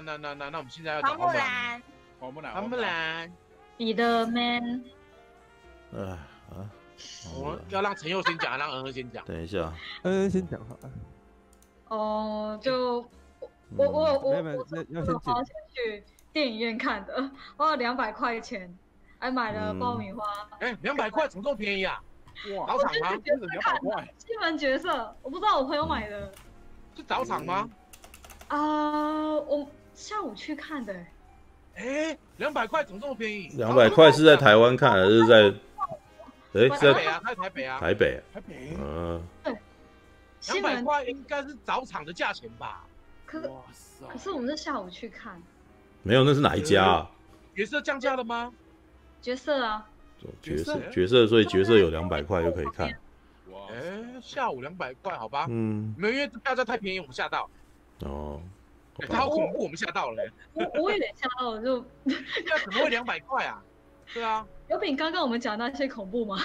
那那那那那我们现在要花木兰，花木兰，花木兰，彼得 man。哎啊，我要让陈佑先讲，让恩恩先讲。等一下，恩恩先讲好了。哦，就我我我我要先花钱去电影院看的，花了两百块钱，还买了爆米花。哎，两百块怎么这么便宜啊？哇，早场吗？两百块，基本角色，我不知道我朋友买的。是早场吗？啊，我下午去看的。哎，两百块怎么这么便宜？两百块是在台湾看还是在？哎，在台北啊，在台北啊。台北。台北。嗯。对。两百块应该是早场的价钱吧？可可是我们是下午去看。没有，那是哪一家啊？角色降价了吗？角色啊。角色角色，所以角色有两百块就可以看。哇哎，下午两百块，好吧。嗯。没有，因为票价太便宜，我们吓到。哦。他好恐怖，我们吓到了。我我有点吓到了，就那怎么会两百块啊？对啊。有比刚刚我们讲那些恐怖吗？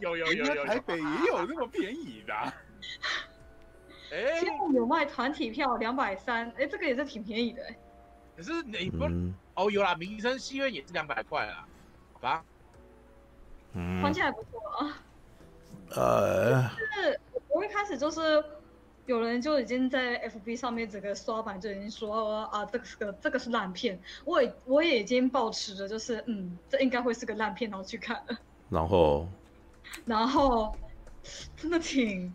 有有有有，台北也有那么便宜的。哎，现在有卖团体票两百三，哎，这个也是挺便宜的。可是你不哦，有啦，民生戏院也是两百块啦，好吧？嗯，环境还不错啊。呃，就是我一开始就是有人就已经在 FB 上面整个刷版就已经说啊，这个是个这个是烂片，我也我也已经保持着就是嗯，这应该会是个烂片，然后去看了。然后，然后真的挺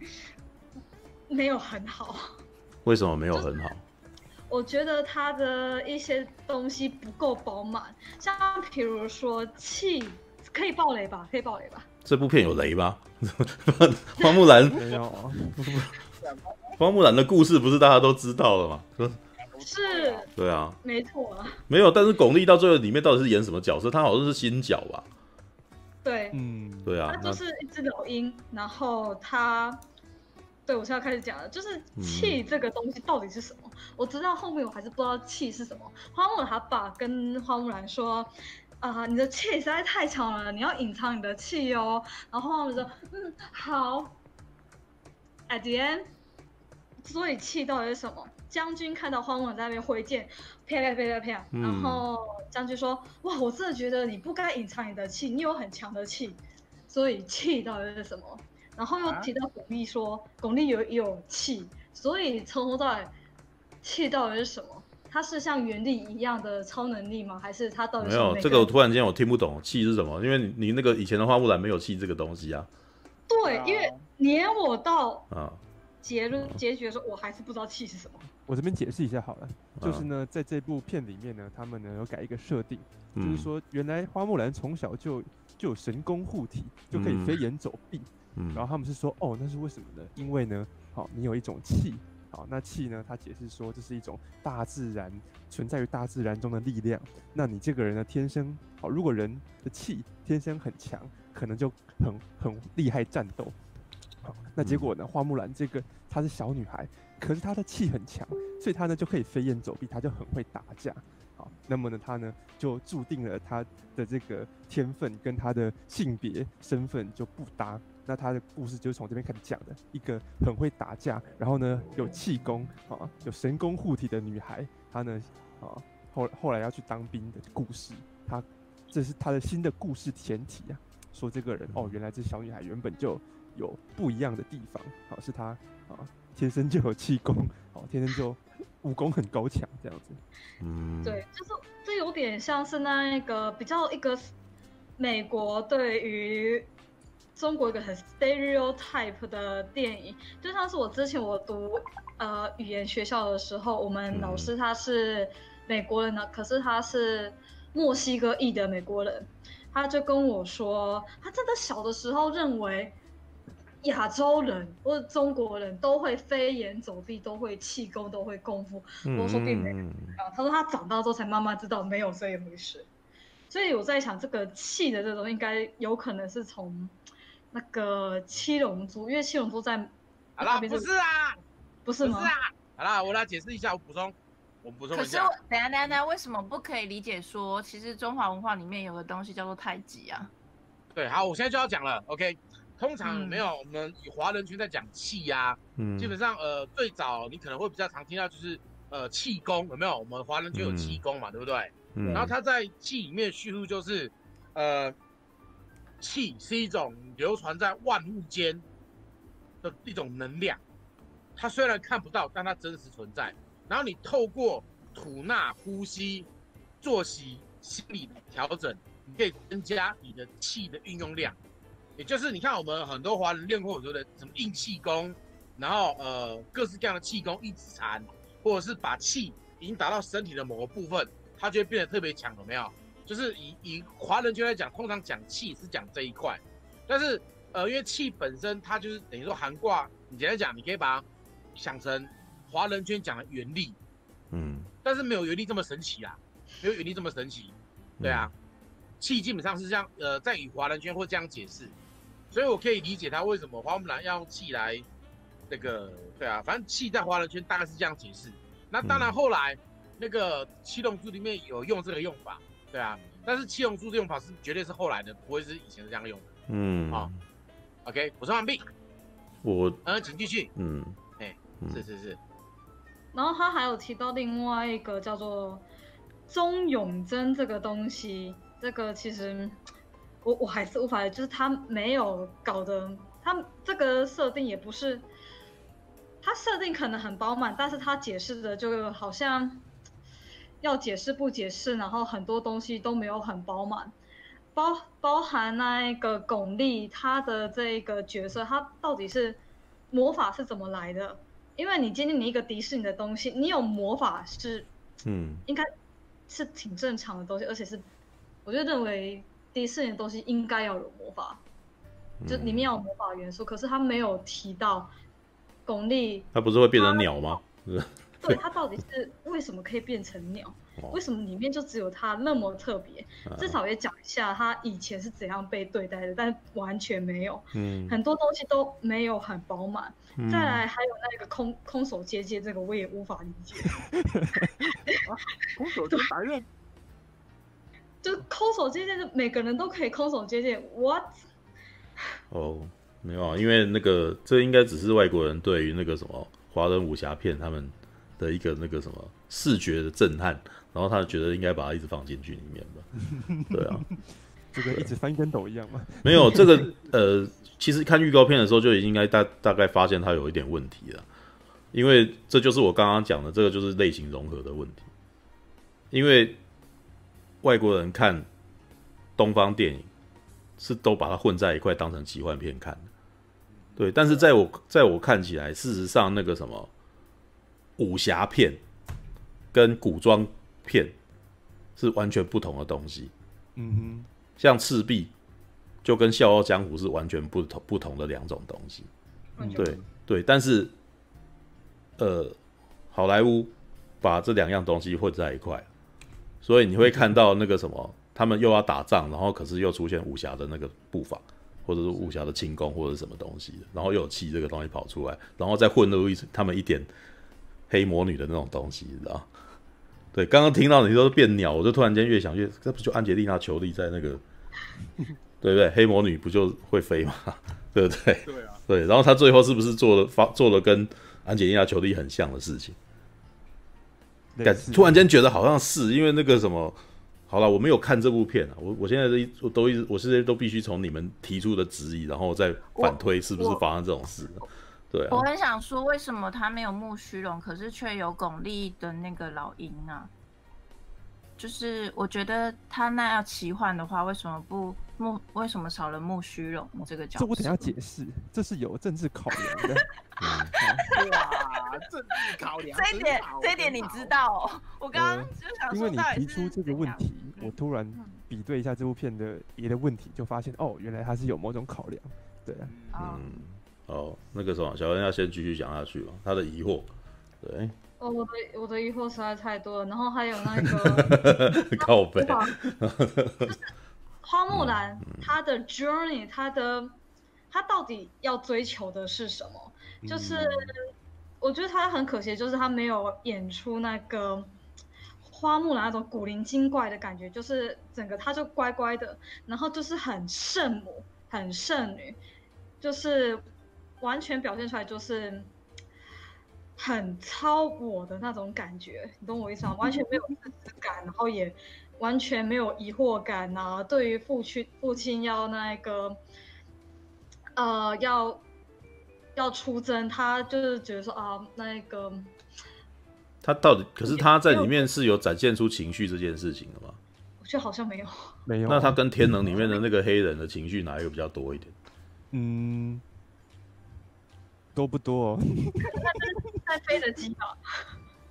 没有很好。为什么没有很好？我觉得他的一些东西不够饱满，像比如说气，可以爆雷吧？可以爆雷吧？这部片有雷吧？花木兰没有啊。花木兰的故事不是大家都知道了吗？是。对啊。没错啊。没有，但是巩俐到最后里面到底是演什么角色？她好像是新角吧？对，嗯，对啊，她就是一只老鹰，然后她，对我现在开始讲了，就是气这个东西到底是什么？嗯、我知道后面我还是不知道气是什么。花木兰他爸跟花木兰说，啊、呃，你的气实在太强了，你要隐藏你的气哦。然后花木兰说，嗯，好。At the end，所以气到底是什么？将军看到花木兰在那边挥剑，啪啪啪啪啪，嗯、然后将军说：“哇，我真的觉得你不该隐藏你的气，你有很强的气，所以气到底是什么？”然后又提到巩俐说：“巩俐有有气，所以从头到尾，气到底是什么？他是像原力一样的超能力吗？还是他到底是没有？”这个我突然间我听不懂气是什么，因为你你那个以前的花木兰没有气这个东西啊。对，因为连我到啊。结论结局的时候，我还是不知道气是什么。我这边解释一下好了，就是呢，在这部片里面呢，他们呢有改一个设定，就是说原来花木兰从小就就有神功护体，就可以飞檐走壁。然后他们是说，哦，那是为什么呢？因为呢，好，你有一种气，好，那气呢，他解释说这是一种大自然存在于大自然中的力量。那你这个人呢，天生好，如果人的气天生很强，可能就很很厉害战斗。好，那结果呢？花木兰这个她是小女孩，可是她的气很强，所以她呢就可以飞檐走壁，她就很会打架。好，那么呢，她呢就注定了她的这个天分跟她的性别身份就不搭。那她的故事就是从这边开始讲的，一个很会打架，然后呢有气功啊，有神功护体的女孩，她呢啊后后来要去当兵的故事。她这是她的新的故事前提啊，说这个人哦，原来这小女孩原本就。有不一样的地方，好，是他啊，天生就有气功，好，天生就武功很高强这样子。嗯，对，就是这有点像是那一个比较一个美国对于中国一个很 stereotype 的电影，就像是我之前我读呃语言学校的时候，我们老师他是美国人呢，可是他是墨西哥裔的美国人，他就跟我说，他真的小的时候认为。亚洲人或者中国人都会飞檐走壁，都会气功，都会功夫。我说并没有，他说他长大之后才慢慢知道没有这一回事。所以我在想，这个气的这种应该有可能是从那个七龙珠，因为七龙珠在好啦，不是啊，不是吗？不是啊，好啦，我来解释一下，我补充，我补充一下。可是等下等下等下，为什么不可以理解说，其实中华文化里面有个东西叫做太极啊？对，好，我现在就要讲了，OK。通常没有，我们以华人群在讲气呀，嗯，基本上呃最早你可能会比较常听到就是呃气功有没有？我们华人就有气功嘛，嗯、对不对？嗯。然后他在气里面叙述就是，呃，气是一种流传在万物间的一种能量，它虽然看不到，但它真实存在。然后你透过吐纳、呼吸、作息、心理的调整，你可以增加你的气的运用量。也就是你看，我们很多华人练过很多的什么硬气功，然后呃各式各样的气功，一指禅，或者是把气已经达到身体的某个部分，它就会变得特别强，有没有？就是以以华人圈来讲，通常讲气是讲这一块，但是呃因为气本身它就是等于说含挂，你简单讲，你可以把它想成华人圈讲的原力，嗯，但是没有原力这么神奇啊，没有原力这么神奇，对啊，气基本上是这样，呃在与华人圈会这样解释。所以，我可以理解他为什么花木兰要用气来，那个，对啊，反正气在华人圈大概是这样解释。那当然，后来那个七龙珠里面有用这个用法，对啊，但是七龙珠的用法是绝对是后来的，不会是以前是这样用的。嗯，好，OK，补充完毕。我，呃，请继续。嗯，哎，是是是。然后他还有提到另外一个叫做钟永贞这个东西，这个其实。我我还是无法，就是他没有搞得，他这个设定也不是，他设定可能很饱满，但是他解释的就好像要解释不解释，然后很多东西都没有很饱满，包包含那一个巩俐他的这个角色，他到底是魔法是怎么来的？因为你今天你一个迪士尼的东西，你有魔法是，嗯，应该是挺正常的东西，而且是，我就认为。迪士尼的东西应该要有魔法，就里面要有魔法元素，嗯、可是他没有提到巩俐。他不是会变成鸟吗？对，他到底是为什么可以变成鸟？哦、为什么里面就只有他那么特别？哦、至少也讲一下他以前是怎样被对待的，但完全没有。嗯，很多东西都没有很饱满。嗯、再来还有那个空空手接接，这个我也无法理解。啊、空手接白刃。就空手接剑，就每个人都可以空手接剑。What？哦，没有啊，因为那个这应该只是外国人对于那个什么华人武侠片他们的一个那个什么视觉的震撼，然后他觉得应该把它一直放进去里面吧。对啊，这个一直翻跟斗一样嘛？没有这个呃，其实看预告片的时候就已经应该大大概发现它有一点问题了，因为这就是我刚刚讲的，这个就是类型融合的问题，因为。外国人看东方电影是都把它混在一块当成奇幻片看的，对。但是在我在我看起来，事实上那个什么武侠片跟古装片是完全不同的东西。嗯哼，像赤壁就跟笑傲江湖是完全不同不同的两种东西。对对，但是呃，好莱坞把这两样东西混在一块。所以你会看到那个什么，他们又要打仗，然后可是又出现武侠的那个步伐，或者是武侠的轻功，或者是什么东西，然后又有气这个东西跑出来，然后再混入一他们一点黑魔女的那种东西，你知道？对，刚刚听到你说变鸟，我就突然间越想越，这不就安杰丽娜裘丽在那个，对不对？黑魔女不就会飞吗？对不对？对啊。对，然后他最后是不是做了发做了跟安杰丽娜裘丽很像的事情？感突然间觉得好像是因为那个什么，好了，我没有看这部片啊，我我现在都一我都一直，我现在都必须从你们提出的质疑，然后再反推是不是发生这种事，对啊。我很想说，为什么他没有木须龙，可是却有巩俐的那个老鹰啊？就是我觉得他那要奇幻的话，为什么不木？为什么少了木须龙这个角色？这我等下解释，这是有政治考量的。哇，政治考量，这一点这一点你知道？哦？我刚刚就想说，因为你提出这个问题，我突然比对一下这部片的别的问题，就发现哦，原来他是有某种考量。对啊，嗯，哦，那个什么，小恩要先继续讲下去了，他的疑惑，对。哦，我的我的疑惑实在太多了，然后还有那个 靠北，花木兰她的 journey，她的她到底要追求的是什么？就是我觉得她很可惜，就是她没有演出那个花木兰那种古灵精怪的感觉，就是整个她就乖乖的，然后就是很圣母、很圣女，就是完全表现出来就是。很超我的那种感觉，你懂我意思吗？完全没有自私感，然后也完全没有疑惑感啊。对于父亲，父亲要那个，呃，要要出征，他就是觉得说啊，那个，他到底可是他在里面是有展现出情绪这件事情的吗？我觉得好像没有，没有。那他跟天能里面的那个黑人的情绪哪一个比较多一点？嗯。多不多？在飞的机吧。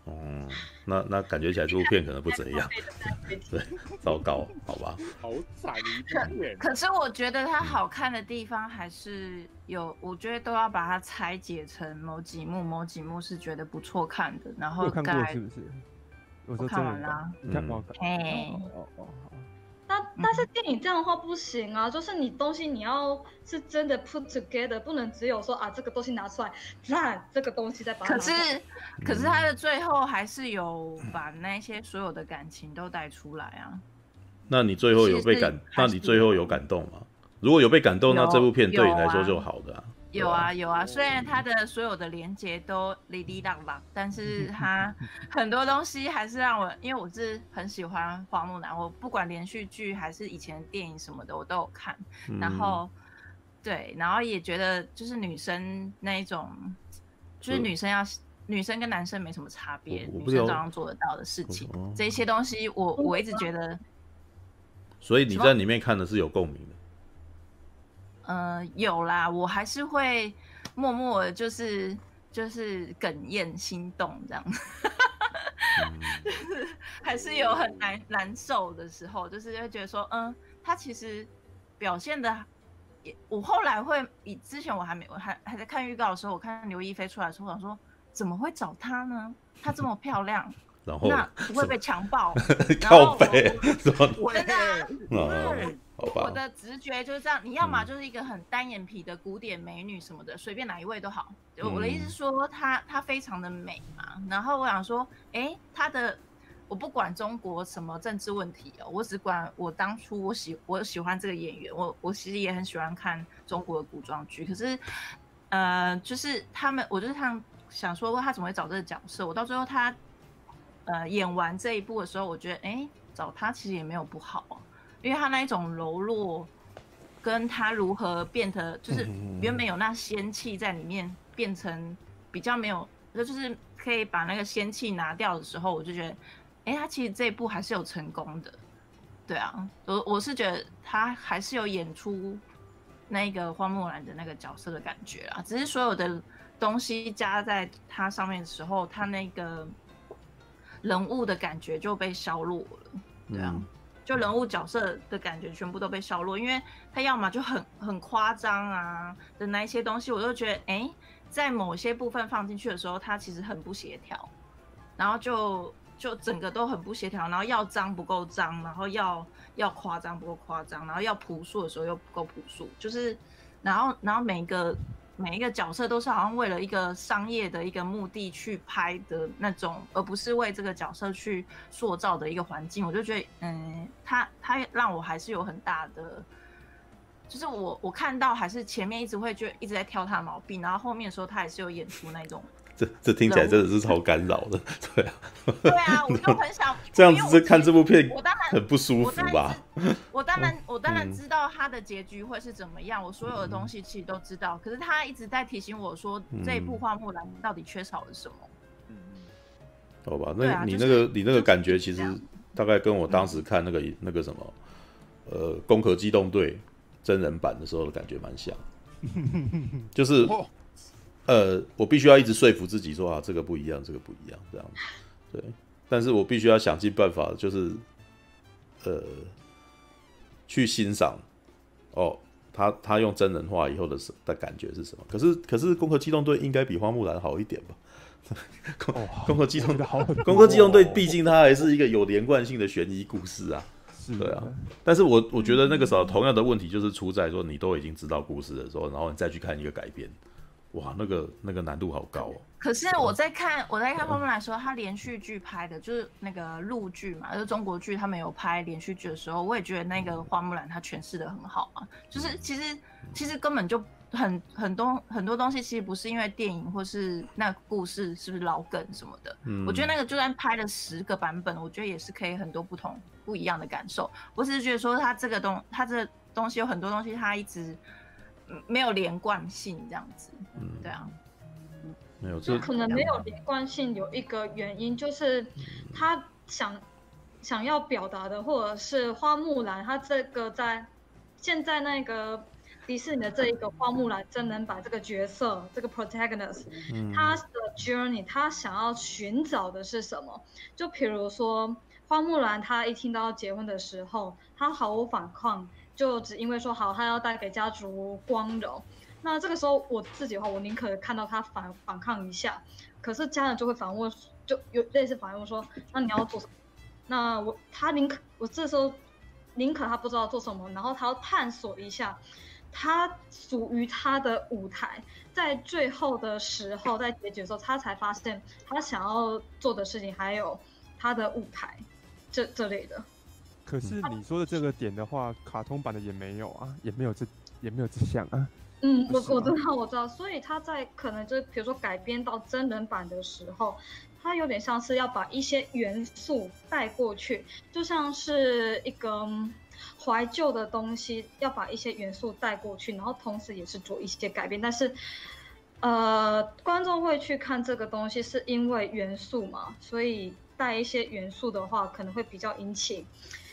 嗯，那那感觉起来这部片可能不怎样。对，糟糕，好吧。好惨一片。可是我觉得它好看的地方还是有，我觉得都要把它拆解成某几幕，某几幕是觉得不错看的。然后看过是不是？我看完了。你看完？哎。但但是电影这样的话不行啊，就是你东西你要是真的 put together，不能只有说啊这个东西拿出来，烂这个东西再把它。可是可是他的最后还是有把那些所有的感情都带出来啊。那你最后有被感？那你最后有感动吗？如果有被感动，那这部片对你来说就好的啊。有啊有啊，虽然他的所有的连接都哩哩啦啦，但是 他很多东西还是让我，因为我是很喜欢花木兰，我不管连续剧还是以前电影什么的，我都有看。然后，对，然后也觉得就是女生那一种，就是女生要女生跟男生没什么差别，女生照样做得到的事情，这些东西我我一直觉得。所以你在里面看的是有共鸣的。呃，有啦，我还是会默默的，就是就是哽咽、心动这样子，就 是还是有很难难受的时候，就是会觉得说，嗯，他其实表现的也，我后来会以之前我还没我还还在看预告的时候，我看刘亦菲出来的时候，我想说怎么会找她呢？她这么漂亮，然后那不会被强暴？靠北，真的、啊。我的直觉就是这样，你要么就是一个很单眼皮的古典美女什么的，随便哪一位都好。我的意思是说，她她非常的美嘛。然后我想说，哎，她的我不管中国什么政治问题哦，我只管我当初我喜我喜欢这个演员，我我其实也很喜欢看中国的古装剧。可是，呃，就是他们，我就是想想说，他怎么会找这个角色？我到最后他呃演完这一部的时候，我觉得，哎，找他其实也没有不好啊。因为他那一种柔弱，跟他如何变得，就是原本有那仙气在里面，变成比较没有，就是可以把那个仙气拿掉的时候，我就觉得，哎，他其实这一部还是有成功的，对啊，我我是觉得他还是有演出那个花木兰的那个角色的感觉啊，只是所有的东西加在他上面的时候，他那个人物的感觉就被削弱了，对啊。就人物角色的感觉全部都被削弱，因为他要么就很很夸张啊的那一些东西，我就觉得哎、欸，在某些部分放进去的时候，他其实很不协调，然后就就整个都很不协调，然后要脏不够脏，然后要要夸张不够夸张，然后要朴素的时候又不够朴素，就是然后然后每一个。每一个角色都是好像为了一个商业的一个目的去拍的那种，而不是为这个角色去塑造的一个环境。我就觉得，嗯，他他让我还是有很大的，就是我我看到还是前面一直会就一直在挑他的毛病，然后后面的时候他还是有演出那种。这这听起来真的是超干扰的，对啊。对啊，我就很想 这样子看这部片，我当然很不舒服吧。我当然 我当然知道他的结局会是怎么样，我所有的东西其实都知道。可是他一直在提醒我说，这一部花木兰到底缺少了什么？嗯，好吧，那你那个你那个感觉，其实大概跟我当时看那个那个什么，呃，《攻壳机动队》真人版的时候的感觉蛮像，就是。呃，我必须要一直说服自己说啊，这个不一样，这个不一样，这样子，对。但是我必须要想尽办法，就是呃，去欣赏哦，他他用真人化以后的的感觉是什么？可是可是，攻壳机动队应该比花木兰好一点吧？攻攻壳机动队好，攻壳机动队毕竟它还是一个有连贯性的悬疑故事啊，对啊。但是我我觉得那个时候同样的问题就是出在说，你都已经知道故事的时候，然后你再去看一个改编。哇，那个那个难度好高哦。可是我在看我在看花木兰的时候，他连续剧拍的就是那个陆剧嘛，就是中国剧，他们有拍连续剧的时候，我也觉得那个花木兰她诠释的很好啊。就是其实其实根本就很很多很多东西其实不是因为电影或是那个故事是不是老梗什么的。嗯，我觉得那个就算拍了十个版本，我觉得也是可以很多不同不一样的感受。我只是觉得说他这个东他这个东西有很多东西他一直没有连贯性这样子。嗯，对啊。没有，这可能没有连贯性，有一个原因就是他想想要表达的，或者是花木兰，他这个在现在那个迪士尼的这一个花木兰真人版这个角色，这个 protagonist，他的 journey，他想要寻找的是什么？就比如说花木兰，他一听到要结婚的时候，他毫无反抗，就只因为说好，他要带给家族光荣。那这个时候我自己的话，我宁可看到他反反抗一下，可是家人就会反问，就有类似反问说，那你要做什么？那我他宁可我这时候宁可他不知道做什么，然后他要探索一下，他属于他的舞台，在最后的时候，在结局的时候，他才发现他想要做的事情还有他的舞台，这这类的。可是你说的这个点的话，卡通版的也没有啊，也没有这也没有这项啊。嗯，我我知道我知道，所以他在可能就是比如说改编到真人版的时候，他有点像是要把一些元素带过去，就像是一个怀旧的东西，要把一些元素带过去，然后同时也是做一些改变。但是，呃，观众会去看这个东西是因为元素嘛，所以带一些元素的话，可能会比较引起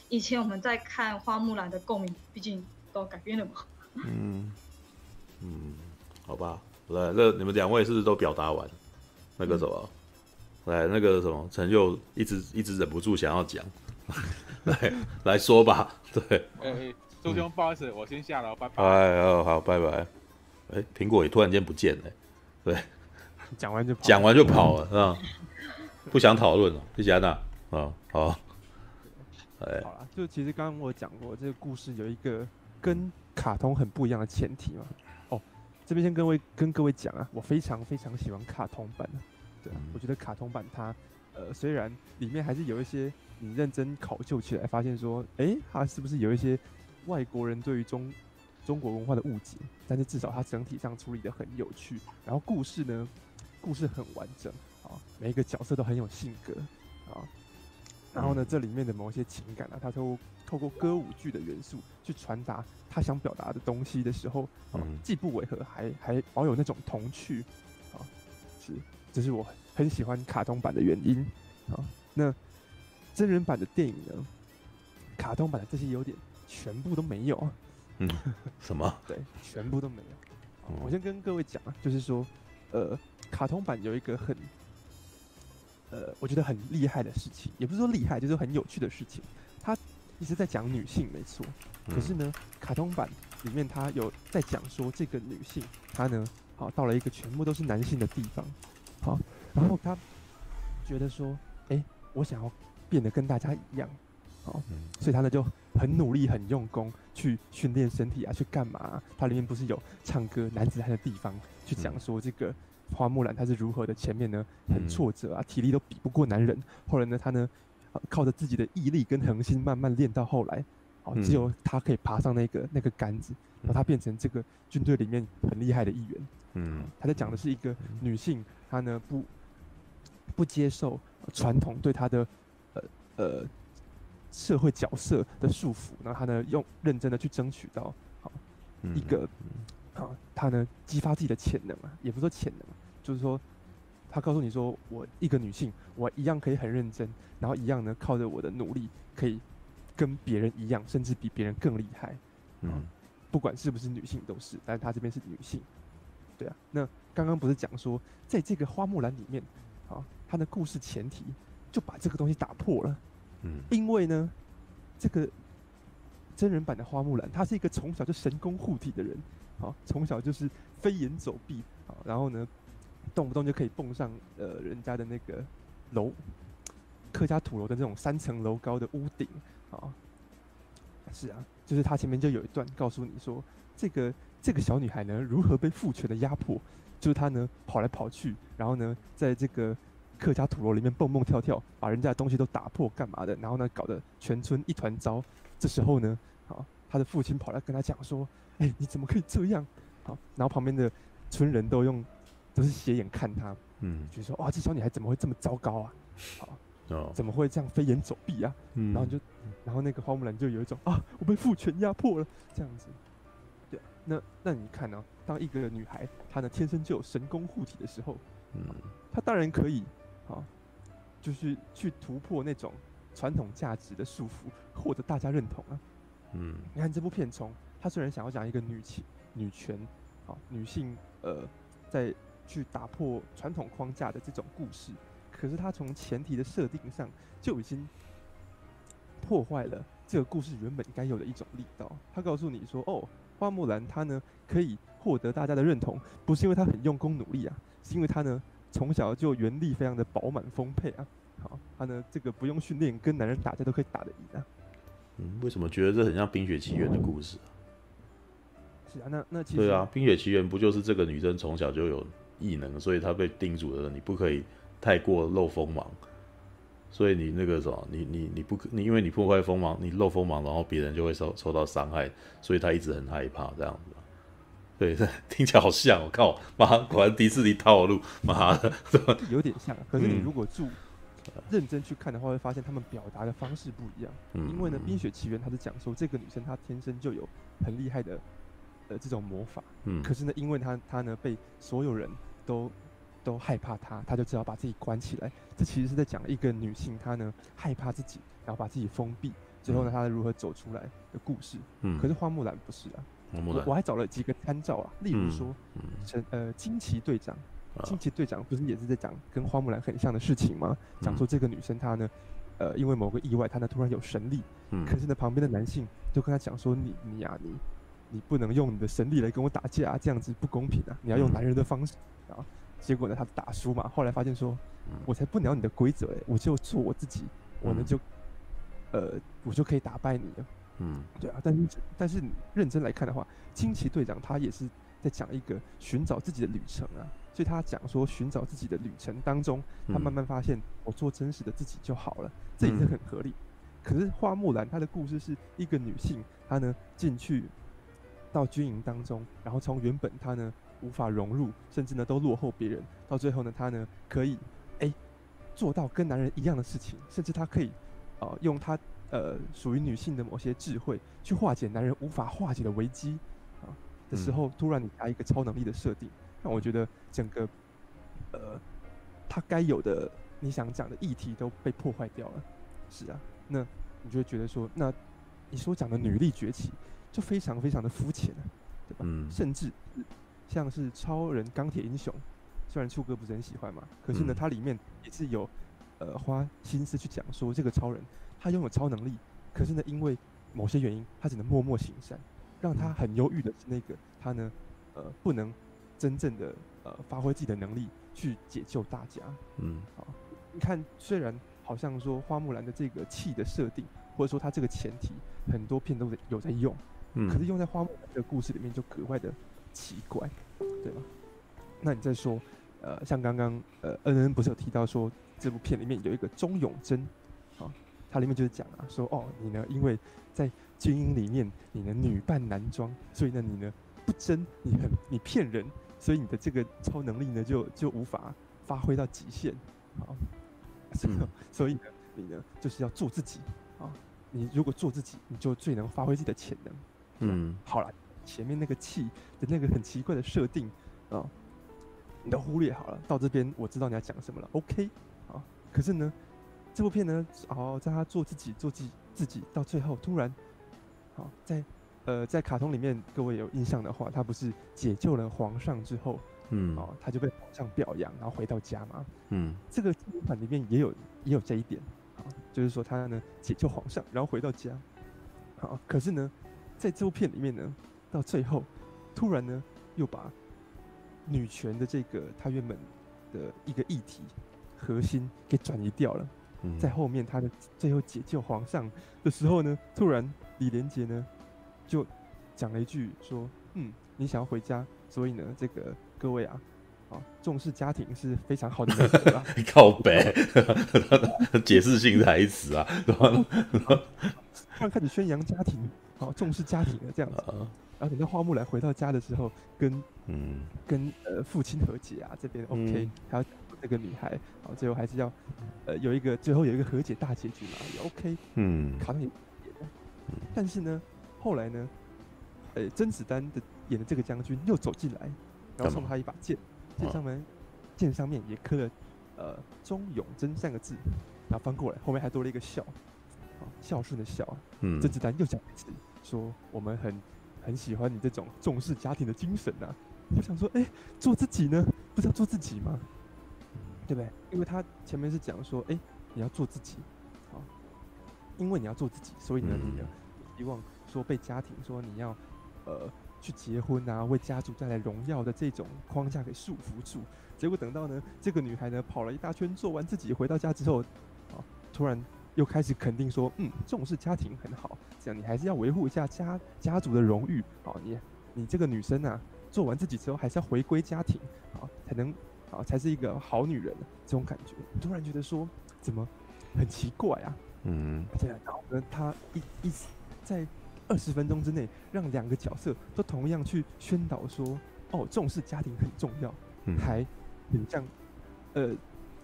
以前我们在看花木兰的共鸣，毕竟都改变了嘛。嗯。嗯，好吧，来，那你们两位是不是都表达完？那个什么，嗯、来，那个什么，陈佑一直一直忍不住想要讲，来来说吧，对。哎、欸，周兄，不好意思，我先下了，拜拜。哎，哦，好，拜拜。哎，苹果也突然间不见了，对，讲完就讲完就跑了，是吧？不想讨论了，谢谢安娜。啊，好。哎，好了，就其实刚刚我讲过，这个故事有一个跟卡通很不一样的前提嘛。哦这边先跟各位跟各位讲啊，我非常非常喜欢卡通版的，对啊，我觉得卡通版它，呃，虽然里面还是有一些你认真考究起来，发现说，诶，它是不是有一些外国人对于中中国文化的误解，但是至少它整体上处理的很有趣，然后故事呢，故事很完整啊，每一个角色都很有性格啊，然后呢，这里面的某些情感啊，他都透过歌舞剧的元素去传达。他想表达的东西的时候，啊，既不违和，还还保有那种童趣，啊，是，这是我很喜欢卡通版的原因，啊，那真人版的电影呢？卡通版的这些优点全部都没有，嗯，什么？对，全部都没有。我先跟各位讲啊，就是说，呃，卡通版有一个很，呃，我觉得很厉害的事情，也不是说厉害，就是很有趣的事情，他一直在讲女性，没错。可是呢，卡通版里面他有在讲说，这个女性她呢，好到了一个全部都是男性的地方，好，然后她觉得说，哎，我想要变得跟大家一样，好，所以她呢就很努力、很用功去训练身体啊，去干嘛啊？它里面不是有唱歌男子汉的地方，去讲说这个花木兰她是如何的前面呢很挫折啊，体力都比不过男人，后来呢她呢靠着自己的毅力跟恒心慢慢练到后来。只有她可以爬上那个那个杆子，然后他变成这个军队里面很厉害的一员。嗯，他在讲的是一个女性，她呢不不接受传统对她的呃呃社会角色的束缚，然后她呢用认真的去争取到好一个好，她呢激发自己的潜能啊，也不是说潜能，就是说他告诉你说，我一个女性，我一样可以很认真，然后一样呢靠着我的努力可以。跟别人一样，甚至比别人更厉害，嗯，不管是不是女性都是，但是她这边是女性，对啊。那刚刚不是讲说，在这个花木兰里面，啊，她的故事前提就把这个东西打破了，嗯，因为呢，这个真人版的花木兰，她是一个从小就神功护体的人，啊，从小就是飞檐走壁，啊，然后呢，动不动就可以蹦上呃人家的那个楼，客家土楼的这种三层楼高的屋顶。啊，是啊，就是他前面就有一段告诉你说，这个这个小女孩呢，如何被父权的压迫，就是她呢跑来跑去，然后呢在这个客家土楼里面蹦蹦跳跳，把人家的东西都打破干嘛的，然后呢搞得全村一团糟。这时候呢，好，他的父亲跑来跟他讲说，哎，你怎么可以这样？好，然后旁边的村人都用都是斜眼看他，嗯，就说哇，这小女孩怎么会这么糟糕啊？好，哦，怎么会这样飞檐走壁啊？嗯，然后就，然后那个花木兰就有一种啊，我被父权压迫了这样子。对，那那你看呢、啊？当一个女孩她呢天生就有神功护体的时候，嗯，她当然可以啊，就是去突破那种传统价值的束缚，获得大家认同啊。嗯，你看这部片从她虽然想要讲一个女性女权啊女性呃在去打破传统框架的这种故事。可是他从前提的设定上就已经破坏了这个故事原本该有的一种力道。他告诉你说：“哦，花木兰她呢可以获得大家的认同，不是因为她很用功努力啊，是因为她呢从小就原力非常的饱满丰沛啊。好，她呢这个不用训练，跟男人打架都可以打得赢啊。”嗯，为什么觉得这很像《冰雪奇缘》的故事啊？是啊，那那其实对啊，《冰雪奇缘》不就是这个女生从小就有异能，所以他被叮嘱了，你不可以。太过露锋芒，所以你那个什么，你你你不可，你因为你破坏锋芒，你露锋芒，然后别人就会受受到伤害，所以他一直很害怕这样子。对，听起来好像我靠，妈，果然迪士尼套路，妈的，有点像。可是你如果注认真去看的话，会发现他们表达的方式不一样。嗯，因为呢，《冰雪奇缘》它是讲说这个女生她天生就有很厉害的呃这种魔法，嗯，可是呢，因为他他呢被所有人都。都害怕他，他就只好把自己关起来。这其实是在讲一个女性，她呢害怕自己，然后把自己封闭，最后呢，她如何走出来的故事。嗯，可是花木兰不是啊。我我还找了几个参照啊，例如说，神、嗯、呃惊奇队长，惊奇队长不是也是在讲跟花木兰很像的事情吗？讲说这个女生她呢，呃，因为某个意外，她呢突然有神力。嗯，可是呢，旁边的男性就跟她讲说，你你呀、啊、你，你不能用你的神力来跟我打架啊，这样子不公平啊，你要用男人的方式啊。结果呢，他打输嘛。后来发现说，我才不鸟你的规则哎，我就做我自己，我呢就，呃，我就可以打败你了。嗯，对啊。但是但是认真来看的话，惊奇队长他也是在讲一个寻找自己的旅程啊。所以他讲说，寻找自己的旅程当中，他慢慢发现，我做真实的自己就好了，这也是很合理。可是花木兰她的故事是一个女性，她呢进去到军营当中，然后从原本他呢。无法融入，甚至呢都落后别人，到最后呢，他呢可以哎做到跟男人一样的事情，甚至他可以啊、呃、用他呃属于女性的某些智慧去化解男人无法化解的危机啊的时候，突然你加一个超能力的设定，让我觉得整个呃他该有的你想讲的议题都被破坏掉了。是啊，那你就会觉得说，那你所讲的女力崛起就非常非常的肤浅了，对吧？嗯，甚至。像是超人、钢铁英雄，虽然初哥不是很喜欢嘛，可是呢，它里面也是有，呃，花心思去讲说这个超人他拥有超能力，可是呢，因为某些原因，他只能默默行善，让他很忧郁的是那个他呢，呃，不能真正的呃发挥自己的能力去解救大家。嗯，好，你看，虽然好像说花木兰的这个气的设定，或者说他这个前提，很多片都有在用，嗯，可是用在花木兰这个故事里面就格外的。奇怪，对吧？那你再说，呃，像刚刚呃，恩恩不是有提到说这部片里面有一个钟永贞，啊，它里面就是讲啊，说哦，你呢，因为在军营里面你呢女扮男装，所以呢你呢不真，你很你骗人，所以你的这个超能力呢就就无法发挥到极限，啊，是的，所以呢你呢就是要做自己啊，你如果做自己，你就最能发挥自己的潜能，嗯，好了。前面那个气的那个很奇怪的设定啊，你都忽略好了。到这边我知道你要讲什么了，OK？啊，可是呢，这部片呢，哦，在他做自己做自己自己，到最后突然，好在呃在卡通里面，各位有印象的话，他不是解救了皇上之后，嗯，哦，他就被皇上表扬，然后回到家嘛，嗯，这个版里面也有也有这一点，啊，就是说他呢解救皇上，然后回到家，好，可是呢，在这部片里面呢。到最后，突然呢，又把女权的这个他原本的一个议题核心给转移掉了。嗯、在后面他的最后解救皇上的时候呢，突然李连杰呢就讲了一句说：“嗯，你想要回家，所以呢，这个各位啊，啊，重视家庭是非常好的美德啊。”靠北，解释性台词啊，突然开始宣扬家庭。好重视家庭的这样子。然后等到花木兰回到家的时候，跟嗯。跟呃父亲和解啊，这边 OK，还要这个女孩，好最后还是要呃有一个最后有一个和解大结局嘛，也 OK，嗯，卡通也但是呢，后来呢，呃甄子丹的演的这个将军又走进来，然后送他一把剑，剑上面剑上面也刻了呃忠勇贞三个字，然后翻过来后面还多了一个孝，啊孝顺的孝啊，嗯，甄子丹又讲一次说我们很。很喜欢你这种重视家庭的精神呐，你就想说，哎、欸，做自己呢，不是要做自己吗？对不对？因为他前面是讲说，哎、欸，你要做自己，好，因为你要做自己，所以呢，你希望说被家庭说你要，呃，去结婚啊，为家族带来荣耀的这种框架给束缚住。结果等到呢，这个女孩呢跑了一大圈，做完自己回到家之后，啊，突然。又开始肯定说，嗯，重视家庭很好，这样你还是要维护一下家家族的荣誉，好，你你这个女生啊，做完自己之后还是要回归家庭，好，才能好才是一个好女人，这种感觉，突然觉得说，怎么很奇怪啊？嗯，这样，然后呢，他一一在二十分钟之内，让两个角色都同样去宣导说，哦，重视家庭很重要，嗯、还很像，呃。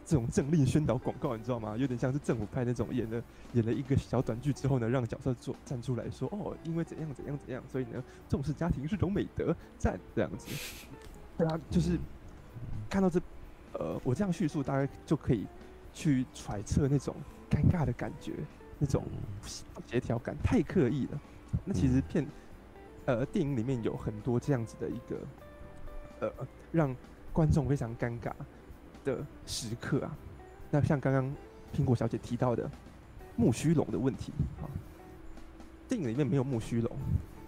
这种政令宣导广告，你知道吗？有点像是政府派那种演了演了一个小短剧之后呢，让角色做站出来说哦，因为怎样怎样怎样，所以呢，重视家庭是种美德，赞这样子。对啊，就是看到这，呃，我这样叙述，大家就可以去揣测那种尴尬的感觉，那种协调感，太刻意了。那其实片，呃，电影里面有很多这样子的一个，呃，让观众非常尴尬。的时刻啊，那像刚刚苹果小姐提到的木须龙的问题啊，电影里面没有木须龙，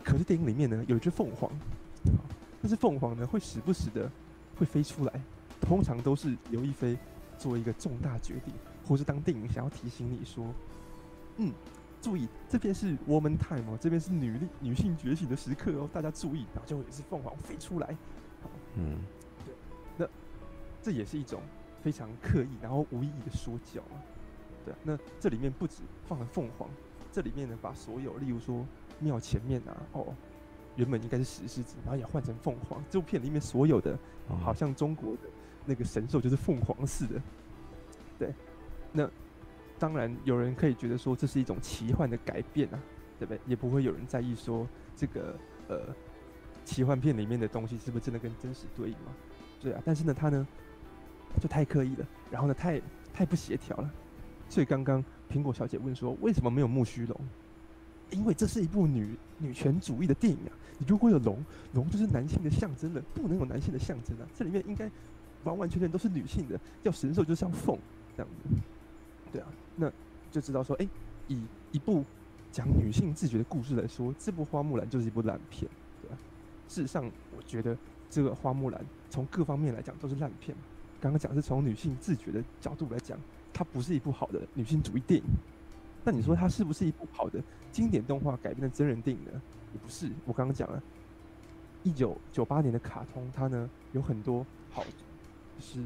可是电影里面呢有一只凤凰，那只凤凰呢会时不时的会飞出来，通常都是刘亦菲做一个重大决定，或是当电影想要提醒你说，嗯，注意这边是 woman time 哦，这边是女力女性觉醒的时刻哦，大家注意，然后就会有一只凤凰飞出来，嗯。这也是一种非常刻意，然后无意义的说教啊。对，那这里面不止放了凤凰，这里面呢把所有，例如说庙前面啊，哦，原本应该是石狮子，然后也换成凤凰。这部片里面所有的，哦，好像中国的那个神兽就是凤凰似的。对，那当然有人可以觉得说这是一种奇幻的改变啊，对不对？也不会有人在意说这个呃奇幻片里面的东西是不是真的跟真实对应嘛？对啊，但是呢，它呢。就太刻意了，然后呢，太太不协调了。所以刚刚苹果小姐问说，为什么没有木须龙？因为这是一部女女权主义的电影啊！你如果有龙，龙就是男性的象征了，不能有男性的象征啊！这里面应该完完全全都是女性的，叫神兽就像凤这样子。对啊，那就知道说，哎，以一部讲女性自觉的故事来说，这部花木兰就是一部烂片，对吧？事实上，我觉得这个花木兰从各方面来讲都是烂片。刚刚讲是从女性自觉的角度来讲，它不是一部好的女性主义电影。那你说它是不是一部好的经典动画改编的真人电影呢？也不是。我刚刚讲了，一九九八年的卡通，它呢有很多好，就是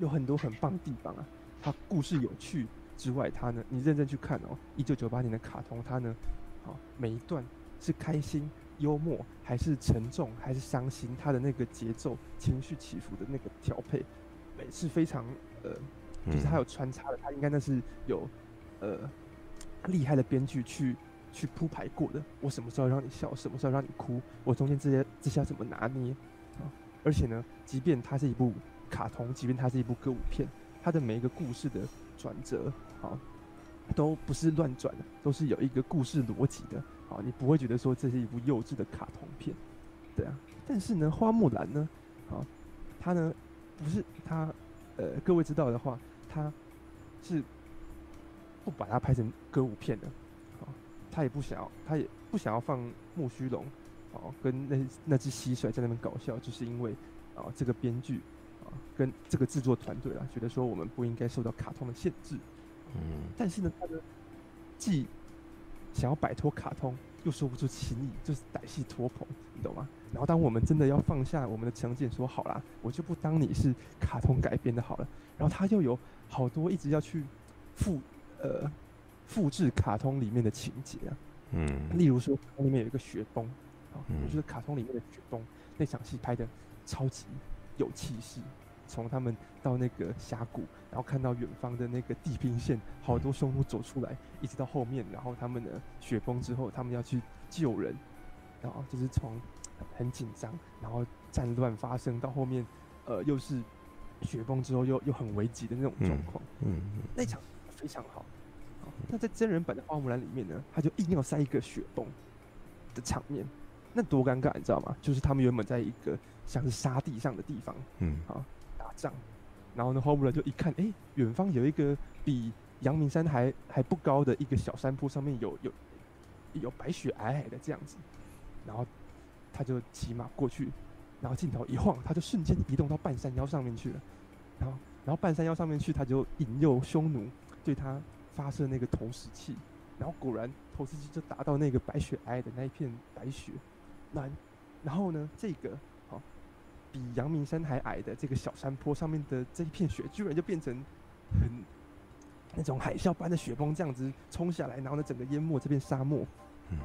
有很多很棒的地方啊。它故事有趣之外，它呢，你认真去看哦，一九九八年的卡通，它呢，好每一段是开心。幽默还是沉重还是伤心，它的那个节奏、情绪起伏的那个调配，每次非常呃，就是它有穿插的，它应该那是有呃厉害的编剧去去铺排过的。我什么时候让你笑，什么时候让你哭，我中间这些这些要怎么拿捏啊？而且呢，即便它是一部卡通，即便它是一部歌舞片，它的每一个故事的转折啊，都不是乱转的，都是有一个故事逻辑的。啊，你不会觉得说这是一部幼稚的卡通片，对啊。但是呢，花木兰呢，啊，它呢不是他，呃，各位知道的话，他是不把它拍成歌舞片的，哦，他也不想要，他也不想要放木须龙，哦，跟那那只蟋蟀在那边搞笑，就是因为啊，这个编剧啊跟这个制作团队啊，觉得说我们不应该受到卡通的限制，嗯。但是呢，他呢既想要摆脱卡通，又说不出情意，就是歹戏拖棚，你懂吗？然后当我们真的要放下我们的成见，说好啦，我就不当你是卡通改编的好了。然后他又有好多一直要去复呃复制卡通里面的情节啊，嗯，例如说里面有一个雪崩啊，我觉得卡通里面的雪崩那场戏拍的超级有气势，从他们到那个峡谷，然后看到远方的那个地平线，好多匈奴走出来，一直到后面，然后他们的雪崩之后，他们要去救人，然后就是从很紧张，然后战乱发生到后面，呃，又是雪崩之后又又很危急的那种状况，嗯，嗯，那场非常好。那在真人版的花木兰里面呢，他就硬要塞一个雪崩的场面，那多尴尬，你知道吗？就是他们原本在一个像是沙地上的地方，嗯，啊，打仗，然后呢，花木兰就一看，哎、欸，远方有一个比阳明山还还不高的一个小山坡，上面有有有白雪皑皑的这样子，然后他就骑马过去，然后镜头一晃，他就瞬间移动到半山腰上面去了，然后然后半山腰上面去，他就引诱匈奴对他。发射那个投石器，然后果然投石器就打到那个白雪皑的那一片白雪，那然后呢，这个好、哦、比阳明山还矮的这个小山坡上面的这一片雪，居然就变成很那种海啸般的雪崩这样子冲下来，然后呢，整个淹没这片沙漠。嗯，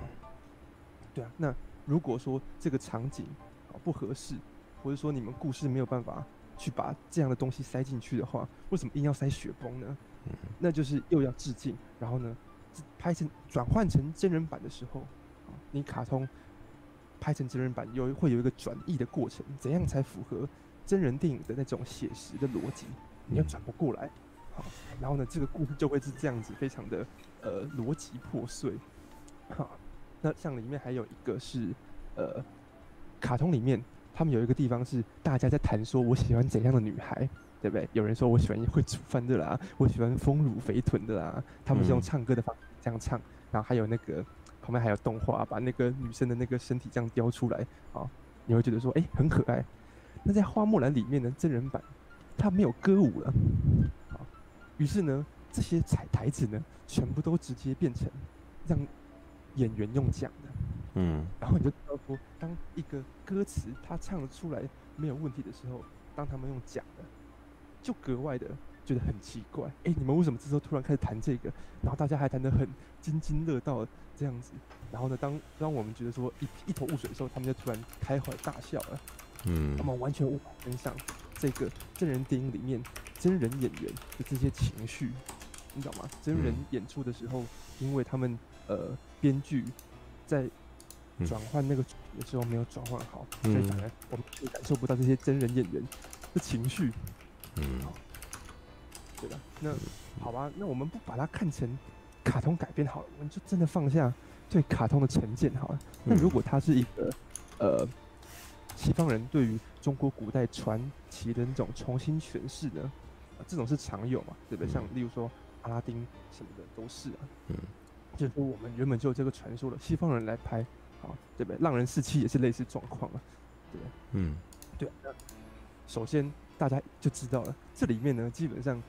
对啊，那如果说这个场景啊不合适，或者说你们故事没有办法去把这样的东西塞进去的话，为什么硬要塞雪崩呢？那就是又要致敬，然后呢，拍成转换成真人版的时候，你卡通拍成真人版有会有一个转译的过程，怎样才符合真人电影的那种写实的逻辑？你要转不过来，好，然后呢，这个故事就会是这样子，非常的呃逻辑破碎。好，那像里面还有一个是呃，卡通里面他们有一个地方是大家在谈说我喜欢怎样的女孩。对不对？有人说我喜欢会煮饭的啦，我喜欢丰乳肥臀的啦。他们是用唱歌的方式这样唱，然后还有那个旁边还有动画，把那个女生的那个身体这样雕出来啊，你会觉得说哎很可爱。那在花木兰里面呢，真人版它没有歌舞了，啊，于是呢这些彩台子呢全部都直接变成让演员用讲的，嗯，然后你就知道说，当一个歌词他唱得出来没有问题的时候，当他们用讲的。就格外的觉得很奇怪，哎、欸，你们为什么这时候突然开始谈这个？然后大家还谈得很津津乐道这样子。然后呢，当当我们觉得说一一头雾水的时候，他们就突然开怀大笑了。嗯，他们完全无法跟上这个真人电影里面真人演员的这些情绪，你知道吗？真人演出的时候，因为他们呃编剧在转换那个的时候没有转换好，所以反而我们就感受不到这些真人演员的情绪。嗯，对吧，那好吧，那我们不把它看成卡通改编好了，我们就真的放下对卡通的成见好了。那如果它是一个呃西方人对于中国古代传奇的那种重新诠释呢，啊，这种是常有嘛，对不对？像例如说阿拉丁什么的都是啊。嗯，就是说我们原本就有这个传说了，西方人来拍，啊，对不对？浪人四七也是类似状况啊，对，嗯，对。那首先。大家就知道了，这里面呢，基本上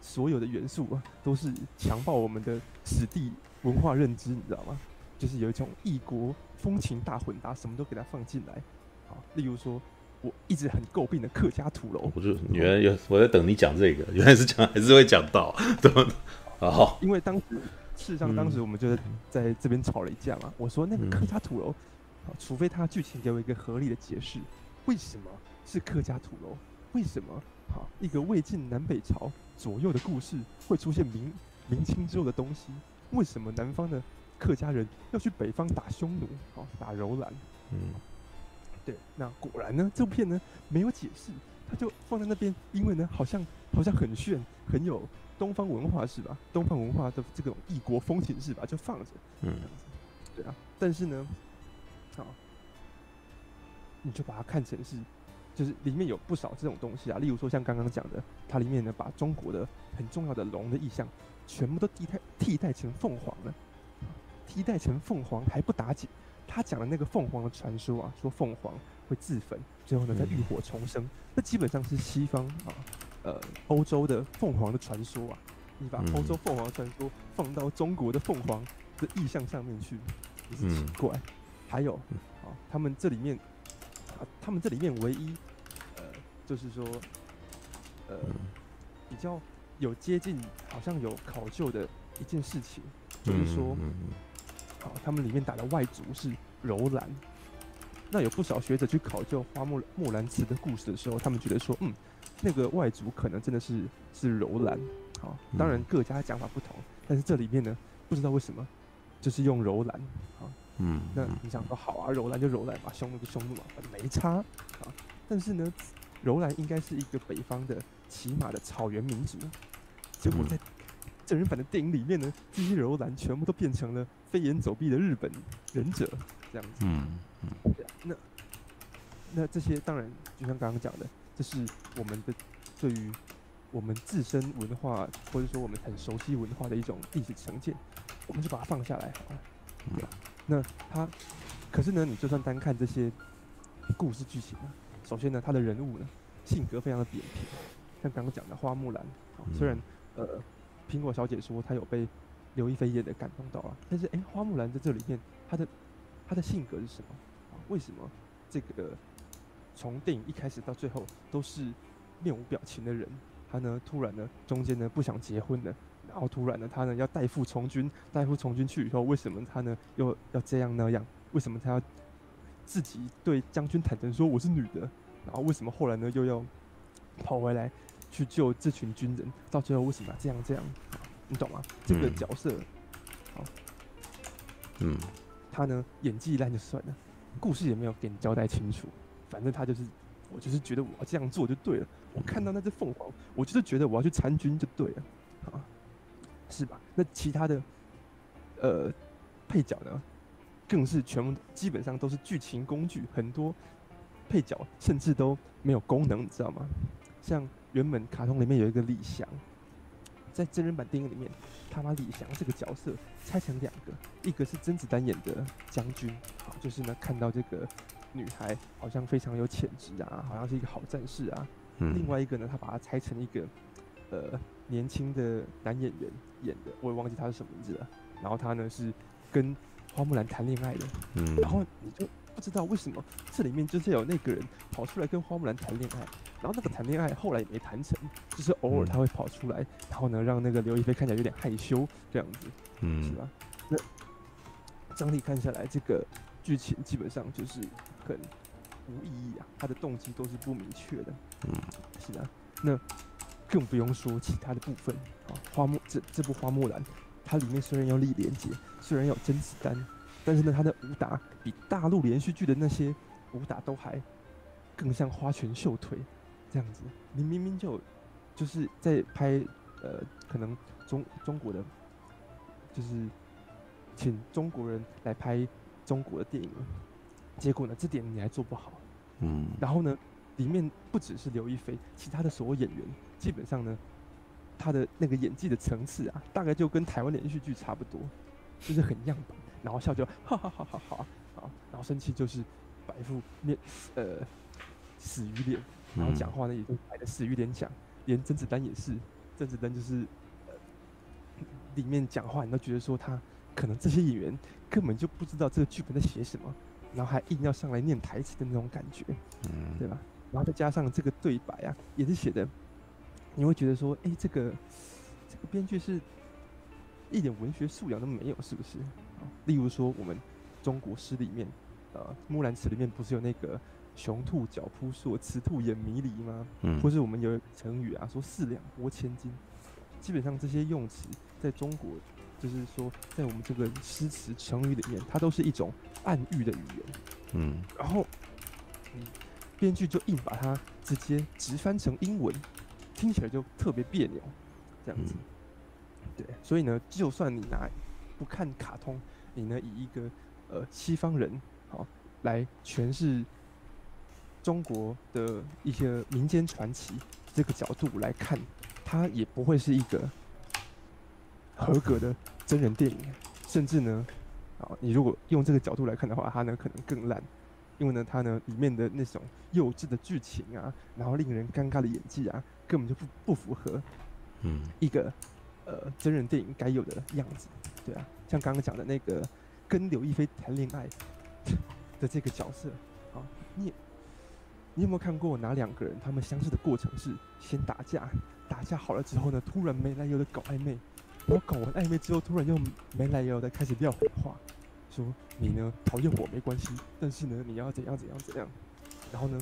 所有的元素啊，都是强暴我们的史地文化认知，你知道吗？就是有一种异国风情大混搭，什么都给它放进来。好，例如说，我一直很诟病的客家土楼，我就原来有我在等你讲这个，原来是讲还是会讲到，怎么？啊，因为当时事实上当时我们就是在这边吵了一架嘛。我说那个客家土楼，除非他剧情给我一个合理的解释，为什么是客家土楼？为什么好一个魏晋南北朝左右的故事会出现明明清之后的东西？为什么南方的客家人要去北方打匈奴？好，打柔兰。嗯，对。那果然呢，这部片呢没有解释，他就放在那边，因为呢好像好像很炫，很有东方文化是吧？东方文化的这种异国风情是吧？就放着。嗯，对啊。但是呢，好，你就把它看成是。就是里面有不少这种东西啊，例如说像刚刚讲的，它里面呢把中国的很重要的龙的意象全部都替代替代成凤凰了，替代成凤凰还不打紧，他讲的那个凤凰的传说啊，说凤凰会自焚，最后呢再浴火重生，那基本上是西方啊，呃欧洲的凤凰的传说啊，你把欧洲凤凰传说放到中国的凤凰的意象上面去，也是奇怪。还有啊，他们这里面。啊，他们这里面唯一，呃，就是说，呃，比较有接近，好像有考究的一件事情，就是说，啊，他们里面打的外族是柔兰。那有不少学者去考究花木木兰辞的故事的时候，他们觉得说，嗯，那个外族可能真的是是柔兰。好，当然各家讲法不同，但是这里面呢，不知道为什么就是用柔兰。好，嗯，那你想说好啊，柔兰就柔兰吧，匈奴就匈奴嘛，没差啊。但是呢，柔兰应该是一个北方的骑马的草原民族，结果在真人版的电影里面呢，这些柔兰全部都变成了飞檐走壁的日本忍者这样子。嗯嗯。那那这些当然就像刚刚讲的，这是我们的对于我们自身文化或者说我们很熟悉文化的一种历史成见，我们就把它放下来好了。对吧？那它可是呢，你就算单看这些故事剧情啊，首先呢，他的人物呢性格非常的扁平，像刚刚讲的花木兰，虽然呃苹果小姐说她有被刘亦菲演的感动到啊，但是哎、欸，花木兰在这里面她的她的性格是什么？为什么这个从电影一开始到最后都是面无表情的人，他呢突然呢中间呢不想结婚了，然后突然呢他呢要代父从军，代父从军去以后，为什么他呢又要这样那样？为什么他要自己对将军坦诚说我是女的？然后为什么后来呢又要跑回来去救这群军人？到最后为什么要这样这样？你懂吗？这个角色，好，嗯，他呢演技烂就算了。故事也没有给你交代清楚，反正他就是，我就是觉得我要这样做就对了。我看到那只凤凰，我就是觉得我要去参军就对了，啊，是吧？那其他的，呃，配角呢，更是全部基本上都是剧情工具，很多配角甚至都没有功能，你知道吗？像原本卡通里面有一个李翔。在真人版电影里面，他把李翔这个角色拆成两个，一个是甄子丹演的将军，好，就是呢看到这个女孩好像非常有潜质啊，好像是一个好战士啊。嗯。另外一个呢，他把它拆成一个呃年轻的男演员演的，我也忘记他是什么名字了。然后他呢是跟花木兰谈恋爱的。嗯。然后你就不知道为什么这里面就是有那个人跑出来跟花木兰谈恋爱。然后那个谈恋爱后来也没谈成，就是偶尔他会跑出来，嗯、然后呢让那个刘亦菲看起来有点害羞这样子，嗯，是吧？那整体看下来，这个剧情基本上就是很无意义啊，他的动机都是不明确的，嗯，是啊。那更不用说其他的部分啊，花木这这部花木兰，它里面虽然有李连杰，虽然有甄子丹，但是呢，他的武打比大陆连续剧的那些武打都还更像花拳绣腿。这样子，你明明就就是在拍呃，可能中中国的，就是请中国人来拍中国的电影，结果呢，这点你还做不好，嗯，然后呢，里面不只是刘亦菲，其他的所有演员，基本上呢，他的那个演技的层次啊，大概就跟台湾连续剧差不多，就是很样板，然后笑就哈哈哈哈哈，啊，然后生气就是摆副面呃死鱼脸。然后讲话呢，也就摆的死鱼脸讲，连甄子丹也是，甄子丹就是，呃，里面讲话你都觉得说他可能这些演员根本就不知道这个剧本在写什么，然后还硬要上来念台词的那种感觉，嗯，对吧？然后再加上这个对白啊，也是写的，你会觉得说，哎，这个这个编剧是一点文学素养都没有，是不是？例如说我们中国诗里面，呃，《木兰辞》里面不是有那个。雄兔脚扑朔，雌兔眼迷离吗？嗯，或是我们有成语啊，说四两拨千斤。基本上这些用词，在中国，就是说，在我们这个诗词成语里面，它都是一种暗喻的语言。嗯，然后，嗯，编剧就硬把它直接直翻成英文，听起来就特别别扭，这样子。对，所以呢，就算你拿不看卡通，你呢以一个呃西方人好来诠释。中国的一些民间传奇这个角度来看，它也不会是一个合格的真人电影，甚至呢，啊，你如果用这个角度来看的话，它呢可能更烂，因为呢，它呢里面的那种幼稚的剧情啊，然后令人尴尬的演技啊，根本就不不符合，嗯，一个呃真人电影该有的样子，对啊，像刚刚讲的那个跟刘亦菲谈恋爱 的这个角色，啊，你。你有没有看过哪两个人他们相识的过程是先打架，打架好了之后呢，突然没来由的搞暧昧，然后搞完暧昧之后，突然又没来由的开始撂狠话，说你呢讨厌我没关系，但是呢你要怎样怎样怎样。然后呢，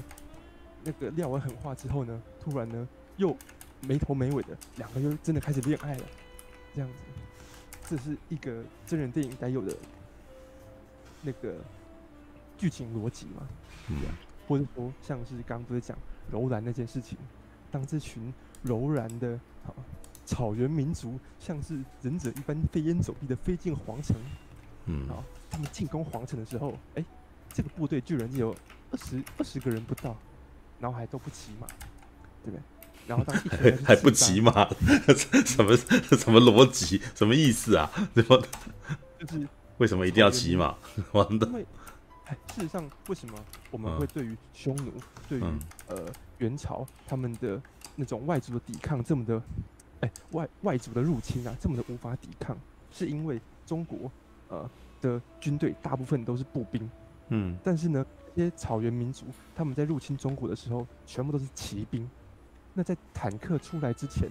那个撂完狠话之后呢，突然呢又没头没尾的两个又真的开始恋爱了，这样子，这是一个真人电影该有的那个剧情逻辑嘛？嗯，或者说像是刚刚不是讲柔然那件事情，当这群柔然的啊草原民族像是忍者一般飞檐走壁的飞进皇城，嗯，好，他们进攻皇城的时候，哎、欸，这个部队居然有二十二十个人不到，然后还都不骑马，对不对？然后当一还，还不骑马，什么什么逻辑？什么意思啊？怎 么就是为什么一定要骑马？完的。哎，事实上，为什么我们会对于匈奴、嗯、对于呃元朝他们的那种外族的抵抗这么的，哎，外外族的入侵啊，这么的无法抵抗？是因为中国呃的军队大部分都是步兵，嗯，但是呢，这些草原民族他们在入侵中国的时候，全部都是骑兵。那在坦克出来之前，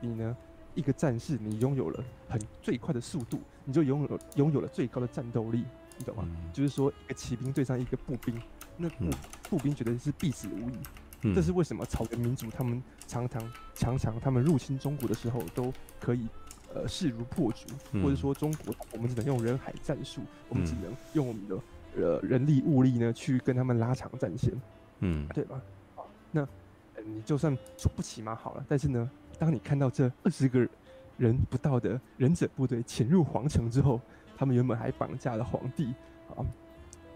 你呢，一个战士，你拥有了很最快的速度，你就拥有拥有了最高的战斗力。你懂吗？嗯、就是说，一个骑兵对上一个步兵，那步、嗯、步兵觉得是必死无疑。嗯、这是为什么？草原民族他们常常常常他们入侵中国的时候，都可以呃势如破竹，嗯、或者说中国我们只能用人海战术，嗯、我们只能用我们的呃人力物力呢去跟他们拉长战线，嗯，对吧？好，那、呃、你就算说不骑马好了，但是呢，当你看到这二十个人不到的忍者部队潜入皇城之后。他们原本还绑架了皇帝啊，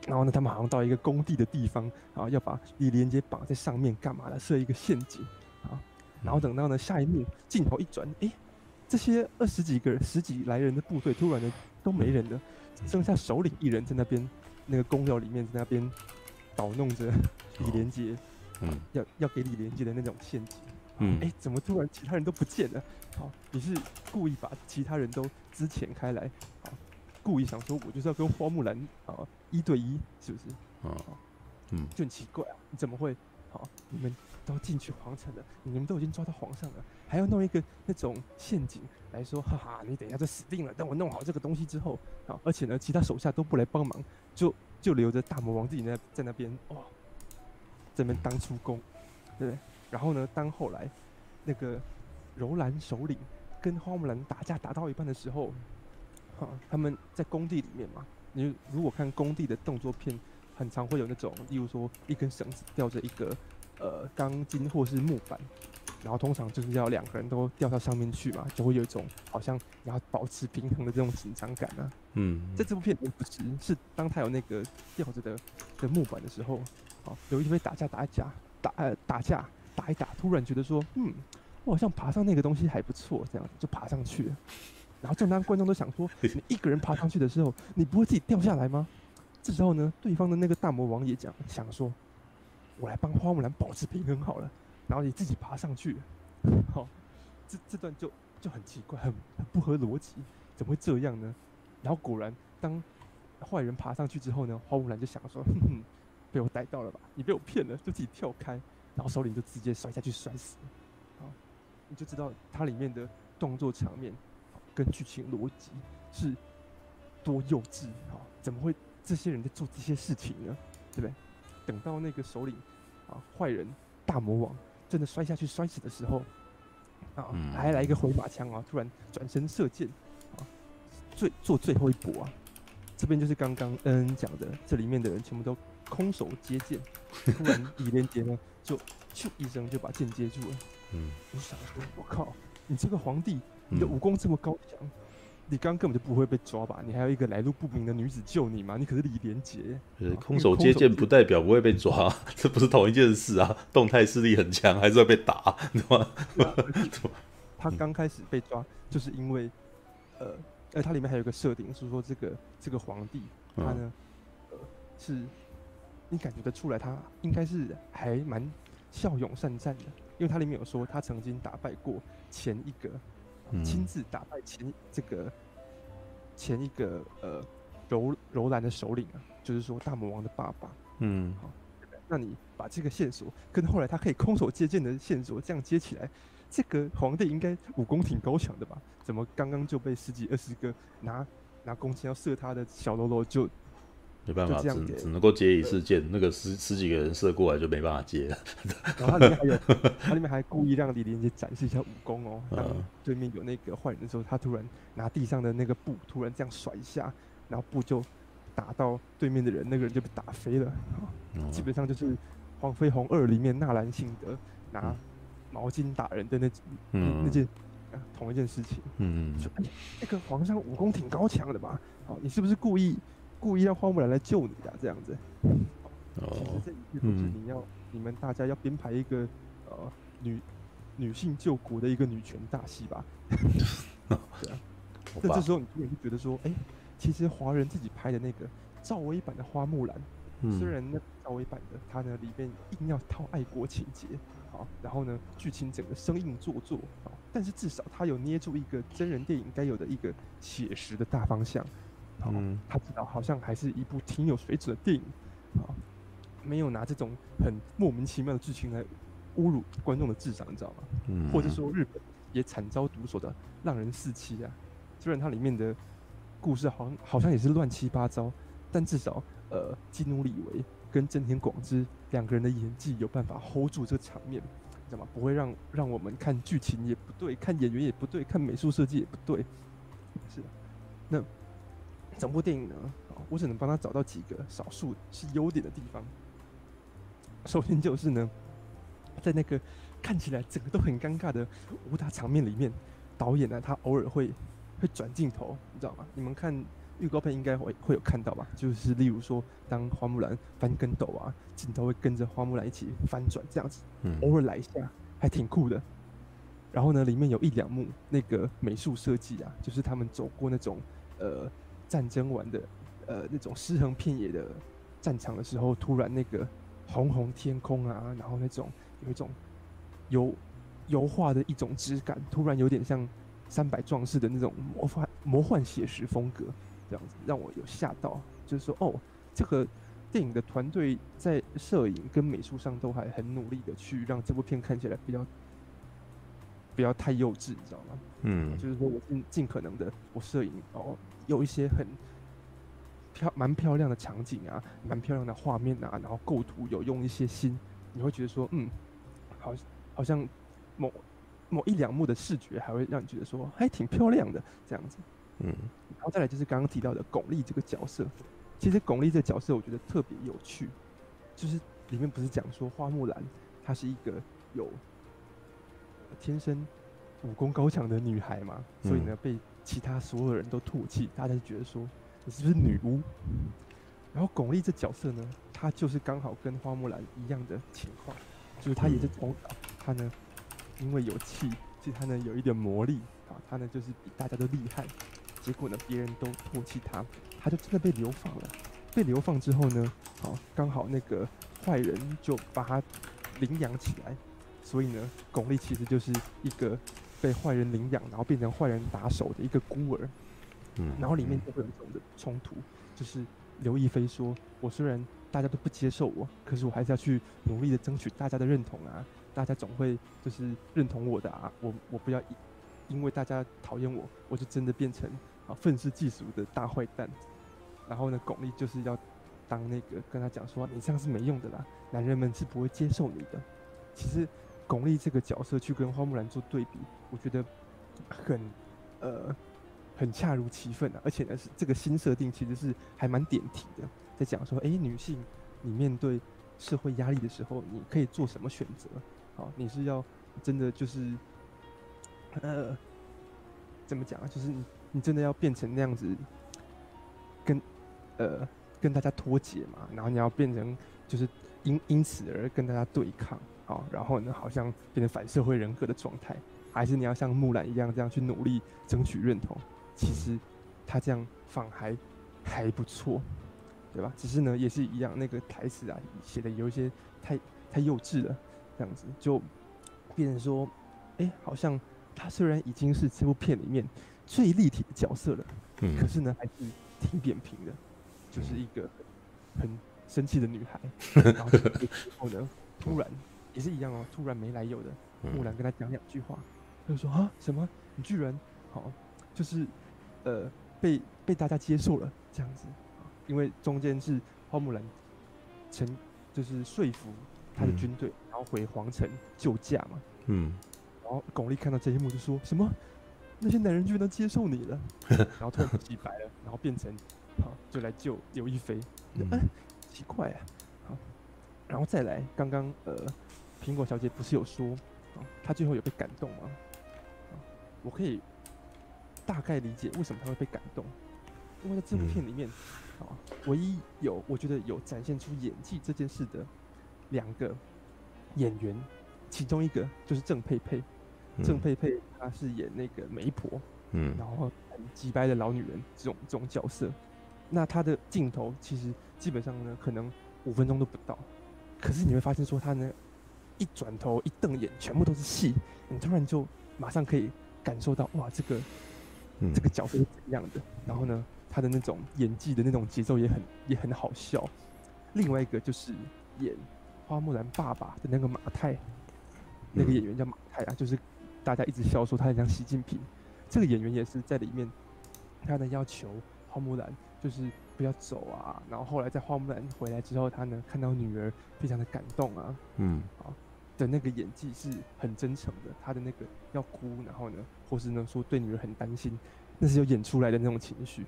然后呢，他们好像到一个工地的地方啊，要把李连杰绑在上面干嘛的？设一个陷阱啊，然后等到呢下一幕镜头一转，哎，这些二十几个人、十几来人的部队突然的都没人了，剩下首领一人在那边那个公庙里面在那边捣弄着李连杰，嗯，要要给李连杰的那种陷阱，嗯，哎，怎么突然其他人都不见了？好，你是故意把其他人都支遣开来？故意想说，我就是要跟花木兰啊一对一，是不是？啊，嗯，就很奇怪啊，你怎么会？好，你们都进去皇城了，你们都已经抓到皇上了，还要弄一个那种陷阱来说，哈哈，你等一下就死定了。等我弄好这个东西之后，好，而且呢，其他手下都不来帮忙，就就留着大魔王自己在在那边，哦，在那边当出宫，对不对？然后呢，当后来那个柔兰首领跟花木兰打架打到一半的时候。啊，他们在工地里面嘛，你如果看工地的动作片，很常会有那种，例如说一根绳子吊着一个呃钢筋或是木板，然后通常就是要两个人都吊到上面去嘛，就会有一种好像你要保持平衡的这种紧张感啊。嗯，在这部片不是，是当他有那个吊着的的木板的时候，好，有一回打架打架打呃打架打一打，突然觉得说，嗯，我好像爬上那个东西还不错，这样子就爬上去了。然后正当观众都想说，你一个人爬上去的时候，你不会自己掉下来吗？这时候呢，对方的那个大魔王也讲想说，我来帮花木兰保持平衡好了，然后你自己爬上去。好，这这段就就很奇怪，很很不合逻辑，怎么会这样呢？然后果然，当坏人爬上去之后呢，花木兰就想说，哼哼，被我逮到了吧？你被我骗了，就自己跳开，然后首领就直接摔下去摔死。好，你就知道它里面的动作场面。跟剧情逻辑是多幼稚啊！怎么会这些人在做这些事情呢？对不对？等到那个首领啊，坏人大魔王真的摔下去摔死的时候啊，还来一个回马枪啊！突然转身射箭啊，最做最后一搏啊！这边就是刚刚恩恩讲的，这里面的人全部都空手接剑，突然李连杰呢就咻一声就把剑接住了。嗯，我想说，我靠，你这个皇帝！你的武功这么高强，嗯、你刚根本就不会被抓吧？你还有一个来路不明的女子救你吗？你可是李连杰。呃，空手接剑不代表不会被抓，这不是同一件事啊！动态视力很强，还是会被打，对吧？他刚开始被抓，就是因为，呃，呃，它里面还有一个设定，是说这个这个皇帝他呢，嗯、呃，是，你感觉得出来，他应该是还蛮骁勇善战的，因为他里面有说他曾经打败过前一个。亲自打败前这个前一个呃柔柔兰的首领啊，就是说大魔王的爸爸。嗯，好，那你把这个线索跟后来他可以空手接剑的线索这样接起来，这个皇帝应该武功挺高强的吧？怎么刚刚就被十几二十个拿拿弓箭要射他的小喽啰就。没办法，只只能够接一次箭，那个十十几个人射过来就没办法接了。然后他里面还有，它里面还故意让李连杰展示一下武功哦。当对面有那个坏人的时候，他突然拿地上的那个布，突然这样甩一下，然后布就打到对面的人，那个人就被打飞了。嗯、基本上就是《黄飞鸿二》里面纳兰性德拿毛巾打人的那、嗯、那件同一件事情。嗯嗯。说哎，那个皇上武功挺高强的吧？好，你是不是故意？故意让花木兰来救你的、啊、这样子，哦，其实这一切都是你要、嗯、你们大家要编排一个呃女女性救国的一个女权大戏吧？对啊，那这时候你突然就觉得说，哎、欸，其实华人自己拍的那个赵薇版的花木兰，嗯、虽然那赵薇版的它呢里面硬要套爱国情节，好，然后呢剧情整个生硬做作，好，但是至少它有捏住一个真人电影该有的一个写实的大方向。嗯，他知道好像还是一部挺有水准的电影，啊，没有拿这种很莫名其妙的剧情来侮辱观众的智商，你知道吗？嗯，或者说日本也惨遭毒手的浪人四七啊，虽然它里面的故事好像好像也是乱七八糟，但至少呃，基努里维跟真田广之两个人的演技有办法 hold 住这个场面，知道吗？不会让让我们看剧情也不对，看演员也不对，看美术设计也不对，是，那。整部电影呢，我只能帮他找到几个少数是优点的地方。首先就是呢，在那个看起来整个都很尴尬的武打场面里面，导演呢他偶尔会会转镜头，你知道吗？你们看预告片应该会会有看到吧？就是例如说，当花木兰翻跟斗啊，镜头会跟着花木兰一起翻转这样子，偶尔来一下，还挺酷的。然后呢，里面有一两幕那个美术设计啊，就是他们走过那种呃。战争完的，呃，那种尸横遍野的战场的时候，突然那个红红天空啊，然后那种有一种油油画的一种质感，突然有点像三百壮士的那种魔幻魔幻写实风格，这样子让我有吓到，就是说哦，这个电影的团队在摄影跟美术上都还很努力的去让这部片看起来比较不要太幼稚，你知道吗？嗯，就是说我尽尽可能的我摄影哦。有一些很漂蛮漂亮的场景啊，蛮漂亮的画面啊，然后构图有用一些心，你会觉得说，嗯，好，好像某某一两幕的视觉还会让你觉得说，还挺漂亮的这样子，嗯，然后再来就是刚刚提到的巩俐这个角色，其实巩俐这个角色我觉得特别有趣，就是里面不是讲说花木兰她是一个有天生武功高强的女孩嘛，所以呢被。其他所有人都唾弃，大家就觉得说你是不是女巫？然后巩俐这角色呢，她就是刚好跟花木兰一样的情况，就是她也是从小，她呢因为有气，所以她呢有一点魔力啊，她呢就是比大家都厉害。结果呢，别人都唾弃她，她就真的被流放了。被流放之后呢，好，刚好那个坏人就把她领养起来，所以呢，巩俐其实就是一个。被坏人领养，然后变成坏人打手的一个孤儿，嗯，然后里面就会有一种的冲突，就是刘亦菲说：“我虽然大家都不接受我，可是我还是要去努力的争取大家的认同啊，大家总会就是认同我的啊，我我不要因为大家讨厌我，我就真的变成啊愤世嫉俗的大坏蛋。”然后呢，巩俐就是要当那个跟他讲说：“你这样是没用的啦，男人们是不会接受你的。”其实。巩俐这个角色去跟花木兰做对比，我觉得很呃很恰如其分啊，而且呢是这个新设定其实是还蛮点题的，在讲说，哎、女性你面对社会压力的时候，你可以做什么选择？好，你是要真的就是呃怎么讲啊？就是你你真的要变成那样子，跟呃跟大家脱节嘛？然后你要变成就是因因此而跟大家对抗？好，然后呢，好像变成反社会人格的状态，还是你要像木兰一样这样去努力争取认同？其实他这样放还还不错，对吧？只是呢，也是一样，那个台词啊写的有一些太太幼稚了，这样子就变成说，哎，好像他虽然已经是这部片里面最立体的角色了，嗯，可是呢，还是挺扁平的，就是一个很生气的女孩，然后呢，突然。也是一样哦，突然没来由的，木兰跟他讲两句话，他就说啊？什么？你居然好，就是呃被被大家接受了这样子，因为中间是花木兰成就是说服他的军队，嗯、然后回皇城救驾嘛，嗯，然后巩俐看到这一幕就说什么？那些男人居然都接受你了，然后突然洗白了，然后变成好就来救刘亦菲，嗯，嗯，奇怪啊，好，然后再来刚刚呃苹果小姐不是有说啊，她最后有被感动吗？啊我可以大概理解为什么她会被感动，因为在这部片里面，啊、嗯，唯一有我觉得有展现出演技这件事的两个演员，其中一个就是郑佩佩，郑、嗯、佩佩她是演那个媒婆，嗯，然后很机掰的老女人这种这种角色，那她的镜头其实基本上呢可能五分钟都不到，可是你会发现说他呢一转头一瞪眼全部都是戏，你突然就马上可以。感受到哇，这个、嗯、这个角色是怎样的？然后呢，他的那种演技的那种节奏也很也很好笑。另外一个就是演花木兰爸爸的那个马太，那个演员叫马太啊，就是大家一直笑说他很像习近平。这个演员也是在里面，他呢要求花木兰就是不要走啊。然后后来在花木兰回来之后，他呢看到女儿非常的感动啊。嗯，啊。的那个演技是很真诚的，他的那个要哭，然后呢，或是呢说对女儿很担心，那是有演出来的那种情绪。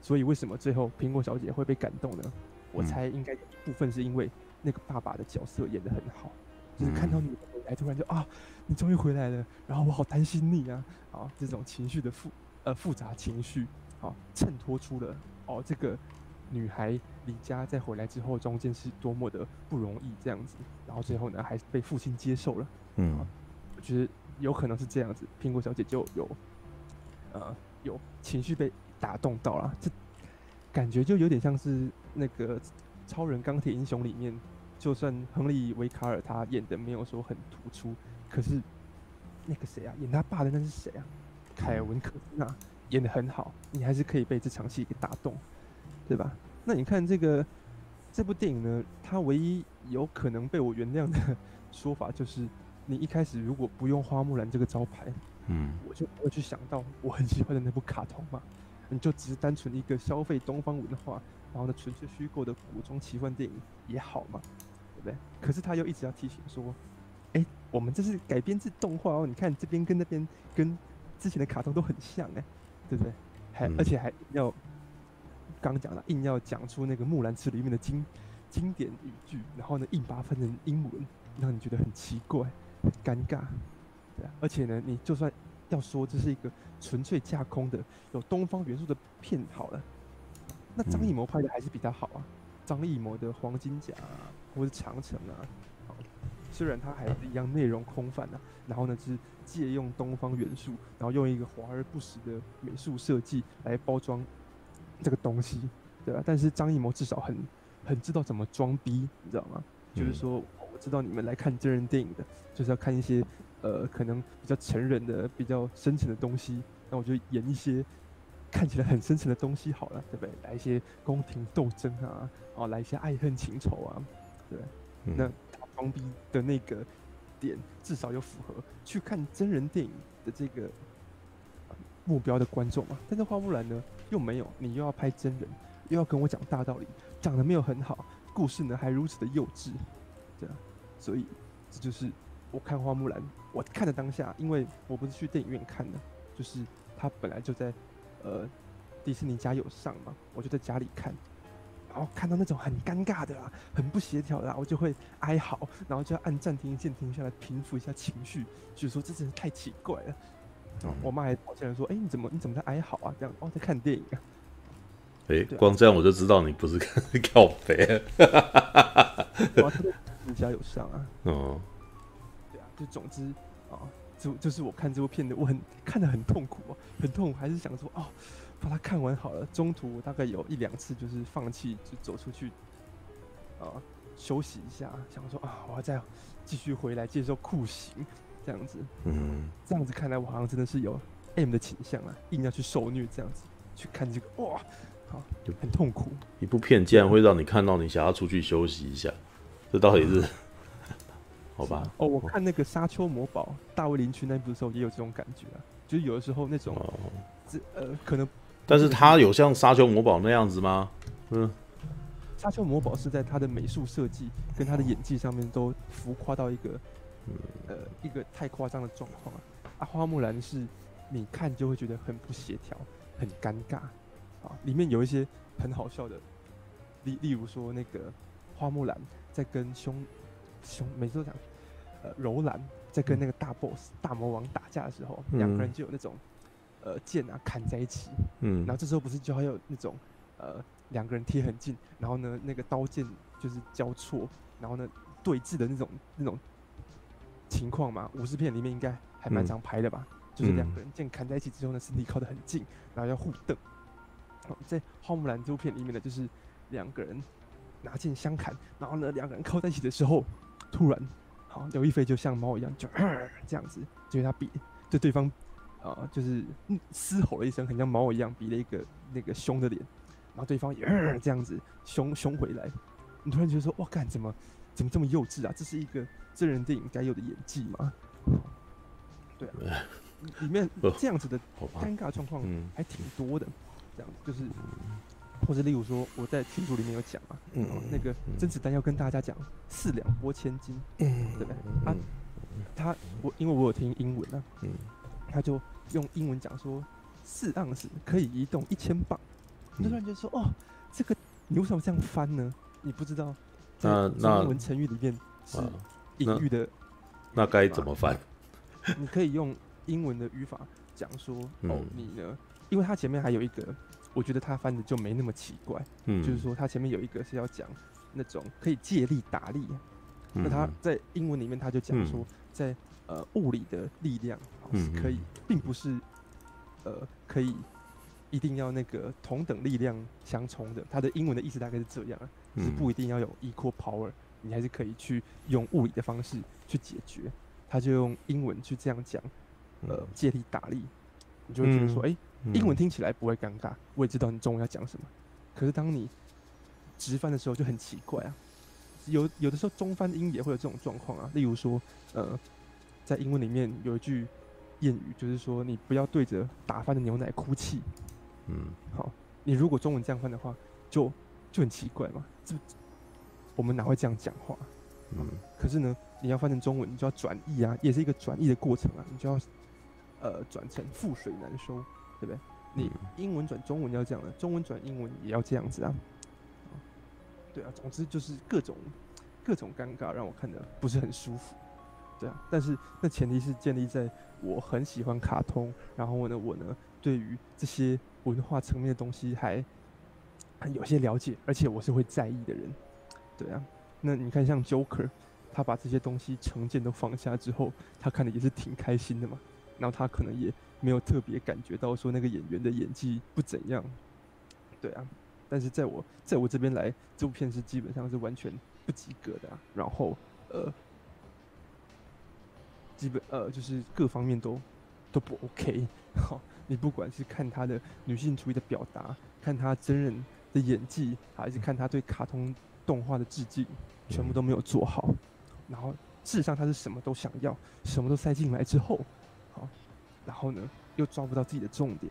所以为什么最后苹果小姐会被感动呢？我猜应该一部分是因为那个爸爸的角色演得很好，就是看到女儿回来，突然就啊，你终于回来了，然后我好担心你啊，啊，这种情绪的复呃复杂情绪，啊，衬托出了哦这个。女孩离家再回来之后，中间是多么的不容易，这样子，然后最后呢，还是被父亲接受了。嗯，我觉得有可能是这样子，苹果小姐就有，呃，有情绪被打动到了，这感觉就有点像是那个超人钢铁英雄里面，就算亨利维卡尔他演的没有说很突出，可是那个谁啊，演他爸的那是谁啊？凯尔文科斯纳演得很好，你还是可以被这场戏给打动。对吧？那你看这个这部电影呢，它唯一有可能被我原谅的说法，就是你一开始如果不用花木兰这个招牌，嗯，我就不会去想到我很喜欢的那部卡通嘛。你就只是单纯一个消费东方文化，然后呢，纯粹虚构的古装奇幻电影也好嘛，对不对？可是他又一直要提醒说，哎，我们这是改编自动画哦，你看这边跟那边跟之前的卡通都很像哎，对不对？还、嗯、而且还要。刚讲了，硬要讲出那个《木兰辞》里面的经经典语句，然后呢，硬把它翻成英文，让你觉得很奇怪、很尴尬，对啊。而且呢，你就算要说这是一个纯粹架空的、有东方元素的片，好了，那张艺谋拍的还是比较好啊。张艺谋的《黄金甲》啊，或是《长城》啊，虽然它还是一样内容空泛啊，然后呢，是借用东方元素，然后用一个华而不实的美术设计来包装。这个东西，对吧？但是张艺谋至少很很知道怎么装逼，你知道吗？嗯、就是说，我知道你们来看真人电影的，就是要看一些呃可能比较成人的、比较深层的东西。那我就演一些看起来很深沉的东西好了，对不对？来一些宫廷斗争啊，哦，来一些爱恨情仇啊，对。嗯、那他装逼的那个点，至少有符合去看真人电影的这个目标的观众嘛。但是花木兰呢？又没有，你又要拍真人，又要跟我讲大道理，讲得没有很好，故事呢还如此的幼稚，对啊，所以这就是我看花木兰，我看的当下，因为我不是去电影院看的，就是他本来就在呃迪士尼家有上嘛，我就在家里看，然后看到那种很尴尬的啊，很不协调的啊，我就会哀嚎，然后就要按暂停键停下来平复一下情绪，就是说这真是太奇怪了。我妈还跑进来说：“哎、欸，你怎么你怎么在哀嚎啊？这样哦，在看电影啊。欸”哎，光这样我就知道你不是看 靠北。哈哈哈哈哈！人家有伤啊。哦。对啊，就总之啊，就就是我看这部片的，我很看得很痛苦啊，很痛苦，还是想说哦，把它看完好了。中途我大概有一两次就是放弃，就走出去啊休息一下，想说啊，我要再继续回来接受酷刑。这样子，嗯，这样子看来，我好像真的是有 M 的倾向啊，硬要去受虐这样子去看这个，哇，好，就很痛苦。一部片竟然会让你看到你想要出去休息一下，这到底是？嗯、好吧。哦，我看那个《沙丘魔堡》大卫林区那部的时候也有这种感觉啊，就是有的时候那种，这、哦、呃，可能但是他有像沙丘魔堡那样子吗？嗯，沙丘魔堡是在他的美术设计跟他的演技上面都浮夸到一个，呃，一个太夸张的状况啊。啊，花木兰是，你看就会觉得很不协调，很尴尬啊。里面有一些很好笑的，例例如说那个花木兰在跟兄兄，每次都讲，呃，柔兰在跟那个大 boss 大魔王打架的时候，两个人就有那种。呃，剑啊砍在一起，嗯，然后这时候不是就还有那种，呃，两个人贴很近，然后呢，那个刀剑就是交错，然后呢对峙的那种那种情况嘛。武士片里面应该还蛮常拍的吧？嗯、就是两个人剑砍在一起之后呢，身体靠得很近，然后要互瞪。好，在花木兰这部片里面呢，就是两个人拿剑相砍，然后呢两个人靠在一起的时候，突然，好，刘亦菲就像猫一样，就这样子，就是他比对对方。啊，就是嘶吼了一声，很像猫一样，比了一个那个凶的脸，然后对方也、呃、这样子凶凶回来，你突然觉得说，哇，干怎么怎么这么幼稚啊？这是一个真人电影该有的演技吗？对啊，里面这样子的尴尬状况还挺多的，这样就是，或者例如说我在群组里面有讲啊，嗯，那个甄子丹要跟大家讲四两拨千斤，对不对？啊，他我因为我有听英文啊，嗯，他就。用英文讲说，四盎司可以移动一千磅，你就突然就说哦，这个你为什么这样翻呢？你不知道，那那英文成语里面是隐喻的，那该怎么翻？你可以用英文的语法讲说哦，你呢？因为它前面还有一个，我觉得他翻的就没那么奇怪，嗯，就是说他前面有一个是要讲那种可以借力打力，那他在英文里面他就讲说在。呃，物理的力量是可以，并不是呃可以一定要那个同等力量相冲的。它的英文的意思大概是这样啊，是不一定要有 equal power，你还是可以去用物理的方式去解决。他就用英文去这样讲，呃，借力打力，你就会觉得说，哎，英文听起来不会尴尬，我也知道你中文要讲什么。可是当你直翻的时候就很奇怪啊，有有的时候中翻英也会有这种状况啊，例如说，呃。在英文里面有一句谚语，就是说你不要对着打翻的牛奶哭泣。嗯，好，你如果中文这样翻的话，就就很奇怪嘛。这我们哪会这样讲话？嗯，可是呢，你要翻成中文，你就要转译啊，也是一个转译的过程啊。你就要呃转成覆水难收，对不对？你英文转中文要这样的，中文转英文也要这样子啊。对啊，总之就是各种各种尴尬，让我看的不是很舒服。对啊，但是那前提是建立在我很喜欢卡通，然后呢，我呢对于这些文化层面的东西还还有些了解，而且我是会在意的人。对啊，那你看像 Joker，他把这些东西成见都放下之后，他看的也是挺开心的嘛。然后他可能也没有特别感觉到说那个演员的演技不怎样。对啊，但是在我在我这边来，这部片是基本上是完全不及格的啊。然后呃。基本呃，就是各方面都都不 OK。好，你不管是看他的女性主义的表达，看他真人的演技，还是看他对卡通动画的致敬，全部都没有做好。然后事实上他是什么都想要，什么都塞进来之后，好，然后呢又抓不到自己的重点，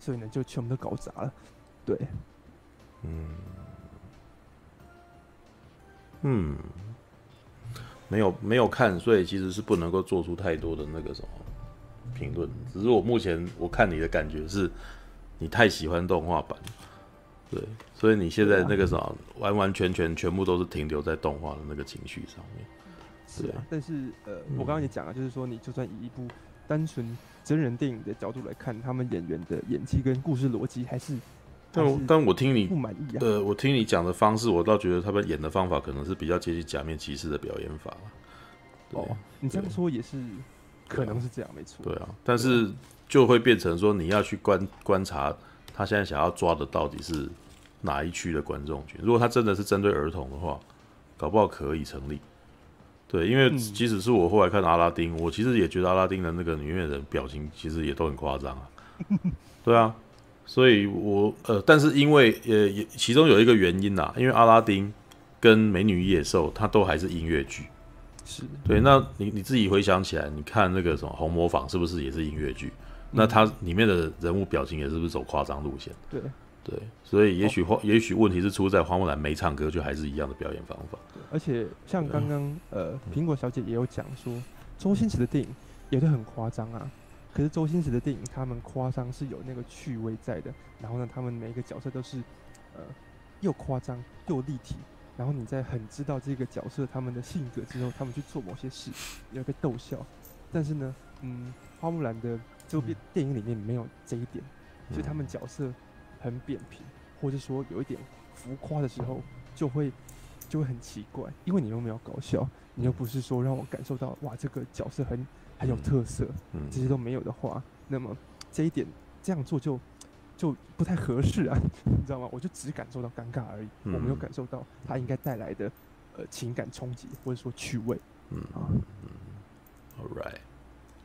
所以呢就全部都搞砸了。对，嗯，嗯。没有没有看，所以其实是不能够做出太多的那个什么评论。只是我目前我看你的感觉是，你太喜欢动画版，对，所以你现在那个什么完完全全全部都是停留在动画的那个情绪上面。是啊，但是呃，我刚刚也讲了，就是说你就算以一部单纯真人电影的角度来看，他们演员的演技跟故事逻辑还是。但但我听你不满意啊？呃，我听你讲的方式，我倒觉得他们演的方法可能是比较接近假面骑士的表演法。哦，你这样说也是，可能是这样，没错。对啊，但是就会变成说，你要去观观察他现在想要抓的到底是哪一区的观众群。如果他真的是针对儿童的话，搞不好可以成立。对，因为即使是我后来看阿拉丁，我其实也觉得阿拉丁的那个女演员表情其实也都很夸张啊。对啊。所以我，呃，但是因为呃，也其中有一个原因呐，因为阿拉丁跟美女与野兽，它都还是音乐剧，是对。那你你自己回想起来，你看那个什么红磨坊是不是也是音乐剧？那它里面的人物表情也是不是走夸张路线？对对，所以也许花，也许问题是出在花木兰没唱歌，就还是一样的表演方法。而且像刚刚呃，苹果小姐也有讲说，周星驰的电影也都很夸张啊。可是周星驰的电影，他们夸张是有那个趣味在的。然后呢，他们每一个角色都是呃又夸张又立体。然后你在很知道这个角色他们的性格之后，他们去做某些事，也会被逗笑。但是呢，嗯，花木兰的周边电影里面没有这一点，所以他们角色很扁平，或者说有一点浮夸的时候，就会就会很奇怪，因为你又没有搞笑，你又不是说让我感受到哇这个角色很。很有特色，这些都没有的话，那么这一点这样做就就不太合适啊，你知道吗？我就只感受到尴尬而已，我没有感受到它应该带来的呃情感冲击或者说趣味。嗯啊，All right，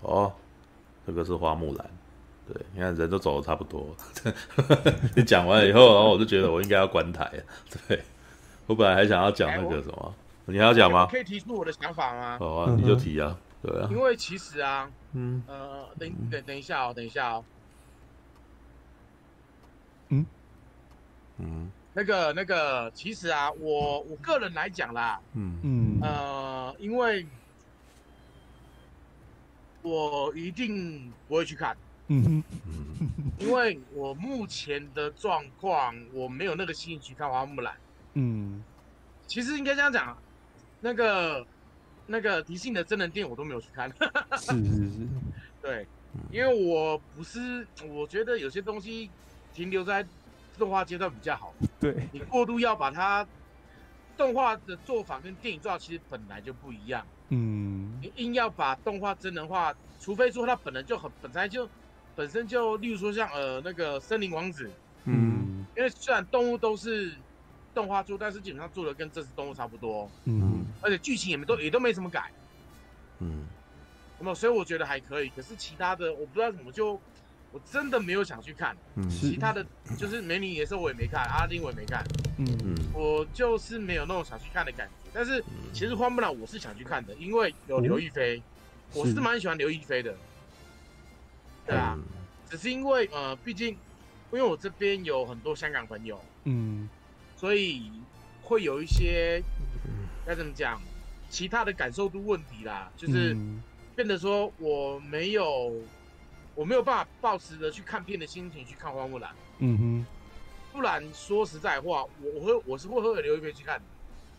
哦，这个是花木兰，对，你看人都走的差不多，你讲完以后，然后我就觉得我应该要关台，对，我本来还想要讲那个什么，你还要讲吗？可以提出我的想法吗？好啊，你就提啊。对啊，因为其实啊，嗯，呃，等等等一下哦，等一下哦，嗯？嗯，那个那个，其实啊，我我个人来讲啦，嗯。嗯，呃，因为我一定不会去看，嗯嗯，因为我目前的状况，我没有那个心情去看花木兰，嗯，其实应该这样讲，那个。那个迪士尼的真人电影我都没有去看，是是是，对，因为我不是，我觉得有些东西停留在动画阶段比较好。对，你过度要把它动画的做法跟电影做法其实本来就不一样。嗯，你硬要把动画真人化，除非说它本来就很本来就本身就，例如说像呃那个森林王子，嗯，因为虽然动物都是。动画做，但是基本上做的跟真实动物差不多，嗯，而且剧情也没都也都没什么改，嗯，那么所以我觉得还可以。可是其他的我不知道怎么就，我真的没有想去看。嗯，其他的就是美女野兽我也没看，阿拉丁我也没看，嗯。嗯，我就是没有那种想去看的感觉。但是其实花木兰我是想去看的，因为有刘亦菲，我是蛮喜欢刘亦菲的，对啊，只是因为呃，毕竟因为我这边有很多香港朋友，嗯。所以会有一些该怎么讲，其他的感受度问题啦，就是变得说我没有我没有办法抱持着去看片的心情去看花木兰，嗯哼，不然说实在话，我我会我是会和刘亦菲去看的，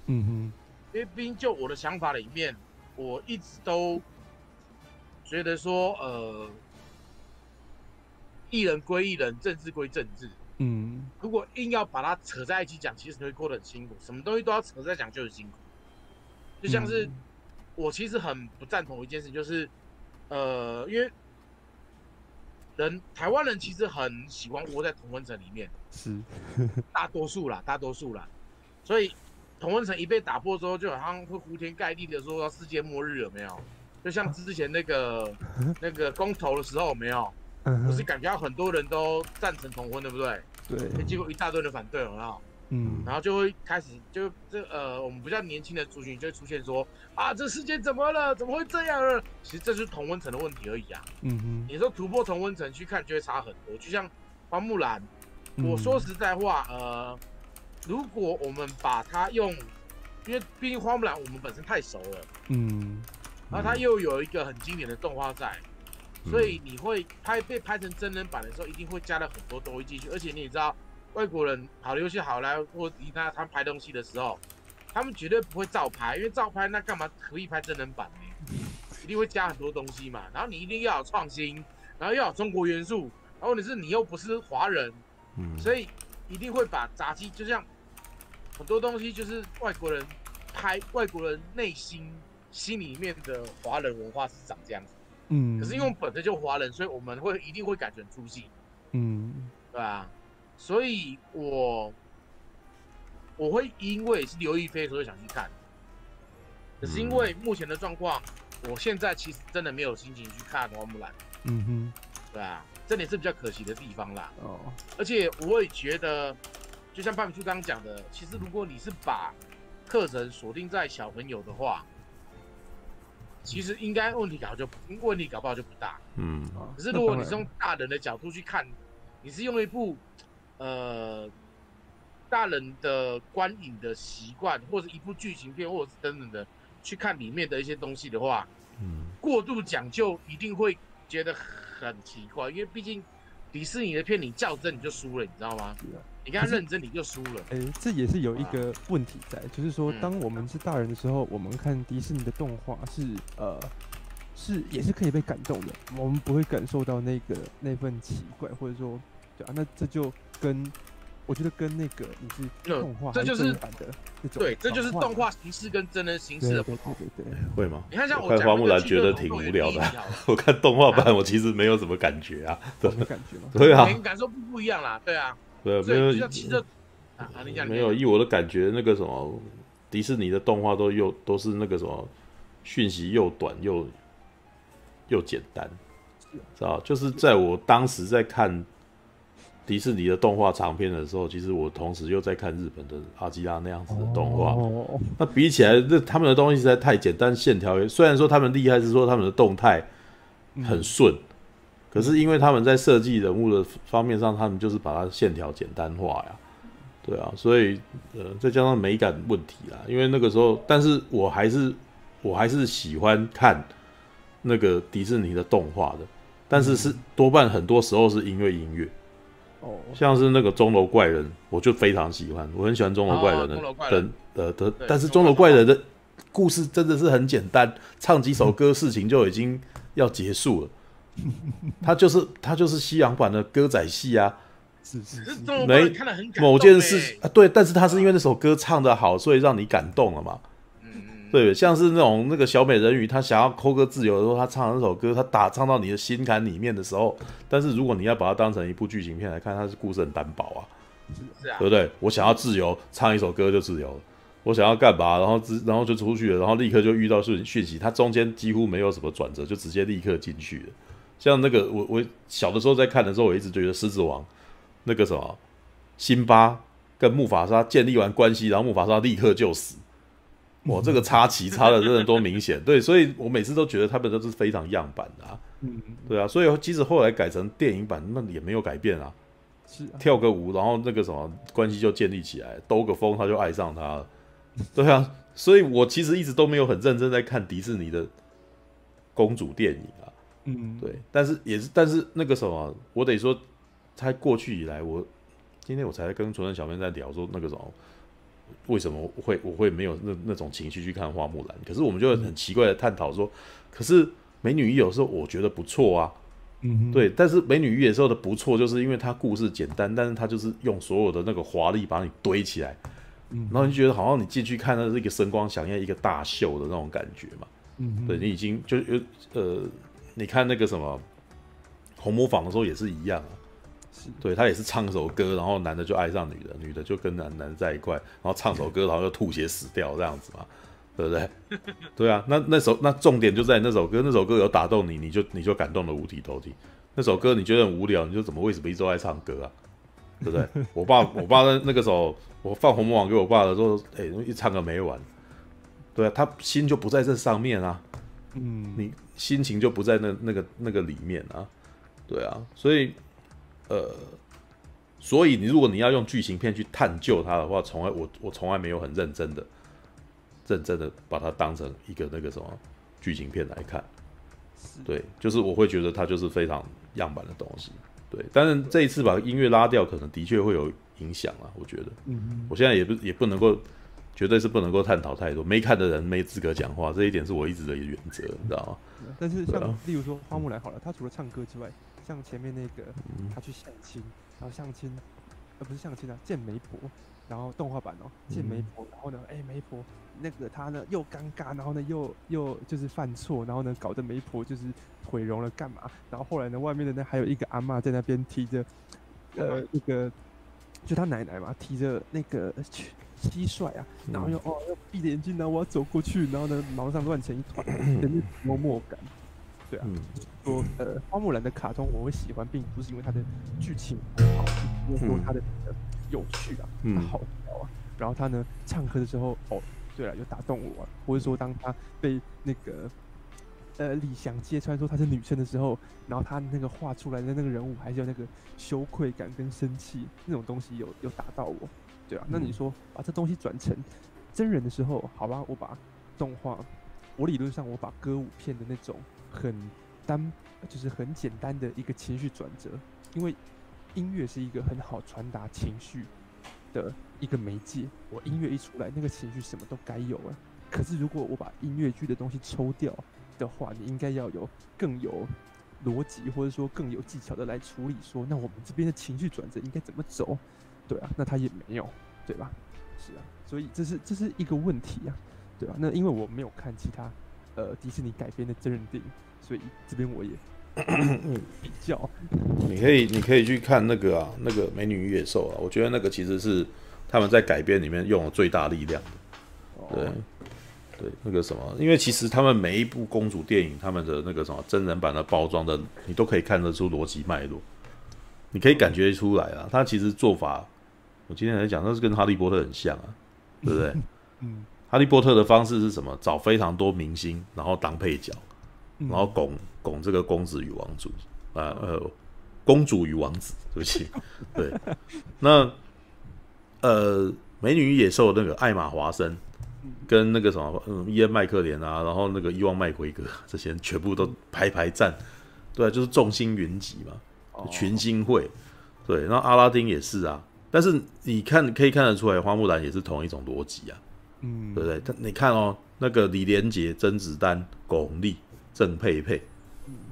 嗯哼，因为毕竟就我的想法里面，我一直都觉得说，呃，艺人归艺人，政治归政治。嗯，如果硬要把它扯在一起讲，其实你会过得很辛苦。什么东西都要扯在讲，就是辛苦。就像是我其实很不赞同一件事，就是呃，因为人台湾人其实很喜欢窝在同温层里面，是 大多数啦，大多数啦。所以同温层一被打破之后，就好像会铺天盖地的说世界末日有没有？就像之前那个 那个公投的时候有没有？不是感觉到很多人都赞成同婚，对不对？对。结果一大堆人反对，有没有？嗯。然后就会开始就这呃，我们比较年轻的族群就会出现说啊，这世界怎么了？怎么会这样呢？其实这就是同温层的问题而已啊。嗯哼。你说突破同温层去看，就会差很多。就像花木兰，我说实在话，呃，如果我们把它用，因为毕竟花木兰我们本身太熟了，嗯。然后它又有一个很经典的动画在。所以你会拍被拍成真人版的时候，一定会加了很多东西进去，而且你也知道，外国人好的游戏好来或其他他们拍东西的时候，他们绝对不会照拍，因为照拍那干嘛可以拍真人版呢？一定会加很多东西嘛。然后你一定要有创新，然后要有中国元素，然后你是你又不是华人，所以一定会把杂技就像很多东西就是外国人拍外国人内心心里面的华人文化是长这样子。嗯，可是因为我们本身就华人，所以我们会一定会感觉很出戏，嗯，对啊，所以我我会因为是刘亦菲，所以想去看。可是因为目前的状况，我现在其实真的没有心情去看花木兰。嗯哼，对啊，这点是比较可惜的地方啦。哦，而且我也觉得，就像半米叔刚刚讲的，其实如果你是把课程锁定在小朋友的话，其实应该问题搞就问题搞不好就不大。嗯，可是如果你是用大人的角度去看，你是用一部呃大人的观影的习惯，或者一部剧情片，或者是等等的去看里面的一些东西的话，嗯，过度讲究一定会觉得很奇怪，因为毕竟迪士尼的片你较真你就输了，你知道吗？你跟他认真，你就输了。哎、欸，这也是有一个问题在，就是说，当我们是大人的时候，我们看迪士尼的动画是呃，是也是可以被感动的，我们不会感受到那个那份奇怪，或者说，对啊，那这就跟我觉得跟那个你是动画，这就是版的那种，对，这就是动画形式跟真人形式的不同。对对对，会吗？你看像我看花木兰觉得挺无聊的，我看动画版我其实没有什么感觉啊，什么感觉吗？对啊，感受不不一样啦，对啊。对，没有，没有。以我的感觉，那个什么，迪士尼的动画都又都是那个什么，讯息又短又又简单，知道？就是在我当时在看迪士尼的动画长片的时候，其实我同时又在看日本的阿基拉那样子的动画。那比起来，那他们的东西实在太简单，线条虽然说他们厉害，是说他们的动态很顺。可是因为他们在设计人物的方面上，他们就是把它线条简单化呀，对啊，所以呃再加上美感问题啦，因为那个时候，但是我还是我还是喜欢看那个迪士尼的动画的，但是是多半很多时候是因为音乐，哦，像是那个钟楼怪人，我就非常喜欢，我很喜欢钟楼怪人的的的的，但是钟楼怪人的故事真的是很简单，唱几首歌事情就已经要结束了。他就是他就是西洋版的歌仔戏啊，是是是，没某件事啊，对，但是他是因为那首歌唱的好，所以让你感动了嘛。对，像是那种那个小美人鱼，她想要抠个自由的时候，她唱那首歌，她打唱到你的心坎里面的时候，但是如果你要把它当成一部剧情片来看，它是故事很单薄啊，对不对？我想要自由，唱一首歌就自由了。我想要干嘛，然后然后就出去了，然后立刻就遇到讯讯息，它中间几乎没有什么转折，就直接立刻进去了。像那个我我小的时候在看的时候，我一直觉得狮子王那个什么辛巴跟木法沙建立完关系，然后木法沙立刻就死，哇，这个插旗插的真的多明显。对，所以我每次都觉得他们都是非常样板的啊。对啊，所以即使后来改成电影版，那也没有改变啊。是跳个舞，然后那个什么关系就建立起来，兜个风他就爱上他了。对啊，所以我其实一直都没有很认真在看迪士尼的公主电影啊。嗯，对，但是也是，但是那个什么，我得说，在过去以来，我今天我才跟纯纯小编在聊说那个什么，为什么会我会没有那那种情绪去看花木兰？可是我们就很奇怪的探讨说，可是美女有时候我觉得不错啊，嗯，对，但是美女与野兽的不错，就是因为它故事简单，但是它就是用所有的那个华丽把你堆起来，嗯，然后你就觉得好像你进去看的是一个声光响应、一个大秀的那种感觉嘛，嗯，对你已经就有呃。你看那个什么红磨坊的时候也是一样啊，对，他也是唱一首歌，然后男的就爱上女的，女的就跟男男的在一块，然后唱首歌，然后就吐血死掉这样子嘛，对不对？对啊，那那首那重点就在那首歌，那首歌有打动你，你就你就感动的五体投地。那首歌你觉得很无聊，你就怎么为什么一直爱唱歌啊？对不对？我爸我爸那那个时候我放红魔坊给我爸的时候，哎，一唱个没完。对啊，他心就不在这上面啊。嗯，你。心情就不在那那个那个里面啊，对啊，所以，呃，所以你如果你要用剧情片去探究它的话，从来我我从来没有很认真的、认真的把它当成一个那个什么剧情片来看，对，就是我会觉得它就是非常样板的东西，对，但是这一次把音乐拉掉，可能的确会有影响啊，我觉得，嗯，我现在也不也不能够。绝对是不能够探讨太多，没看的人没资格讲话，这一点是我一直的原则，你知道吗？但是像例如说花木兰好了，她除了唱歌之外，像前面那个她去相亲，然后相亲，呃不是相亲啊，见媒婆，然后动画版哦，见媒婆，然后呢，哎媒婆那个她呢又尴尬，然后呢又又就是犯错，然后呢搞得媒婆就是毁容了干嘛？然后后来呢外面的呢还有一个阿嬷在那边提着，呃那个就她奶奶嘛提着那个去。蟋蟀啊，然后又哦，要闭着眼睛，然后我要走过去，然后呢，毛上乱成一团，真是幽默感。对啊，说呃，花木兰的卡通我会喜欢，并不是因为它的剧情很好，而是说它的有趣啊，它好笑啊。然后他呢，唱歌的时候，哦，对了，有打动我，或者说当他被那个呃李翔揭穿说她是女生的时候，然后她那个画出来的那个人物还是有那个羞愧感跟生气那种东西有有打到我，对啊，那你说把这东西转成真人的时候，好吧，我把动画，我理论上我把歌舞片的那种很单，就是很简单的一个情绪转折，因为音乐是一个很好传达情绪的一个媒介，我音乐一出来，那个情绪什么都该有了。可是如果我把音乐剧的东西抽掉的话，你应该要有更有逻辑，或者说更有技巧的来处理说，说那我们这边的情绪转折应该怎么走？对啊，那他也没有，对吧？是啊，所以这是这是一个问题啊，对吧？那因为我没有看其他呃迪士尼改编的真人电影，所以这边我也 比较。你可以你可以去看那个啊，那个《美女与野兽》啊，我觉得那个其实是他们在改编里面用了最大力量的，对。对，那个什么，因为其实他们每一部公主电影，他们的那个什么真人版的包装的，你都可以看得出逻辑脉络，你可以感觉出来啊。他其实做法，我今天来讲，那是跟哈利波特很像啊，对不对？嗯，哈利波特的方式是什么？找非常多明星，然后当配角，然后拱拱这个公子与王子啊，呃，公主与王子，对不起，对，那呃，美女与野兽那个艾玛华森。跟那个什么，嗯，伊恩麦克连啊，然后那个伊旺麦奎格这些人全部都排排站，对啊，就是众星云集嘛，群星会，对，然后阿拉丁也是啊，但是你看可以看得出来，花木兰也是同一种逻辑啊，嗯，对不对？他你看哦，那个李连杰、甄子丹、巩俐、郑佩佩，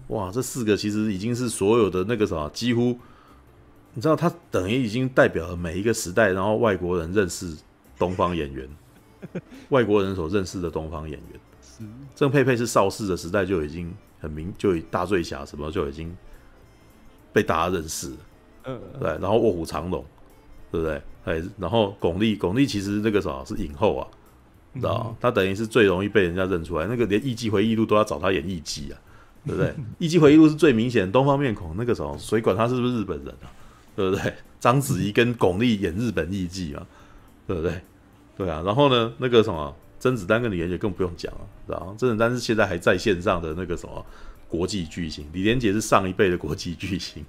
哇，这四个其实已经是所有的那个什么，几乎你知道，他等于已经代表了每一个时代，然后外国人认识东方演员。外国人所认识的东方演员，郑佩佩是邵氏的时代就已经很明，就以大醉侠什么就已经被大家认识了，嗯，对，然后卧虎藏龙，对不对？哎，然后巩俐，巩俐其实那个时候是影后啊，你知道她等于是最容易被人家认出来，那个连《艺伎回忆录》都要找她演艺伎啊，对不对？《艺伎回忆录》是最明显的东方面孔，那个时候谁管他是不是日本人啊？对不对？章子怡跟巩俐演日本艺伎嘛，对不对？对啊，然后呢，那个什么甄子丹跟李连杰更不用讲了，知道吗？甄子丹是现在还在线上的那个什么国际巨星，李连杰是上一辈的国际巨星，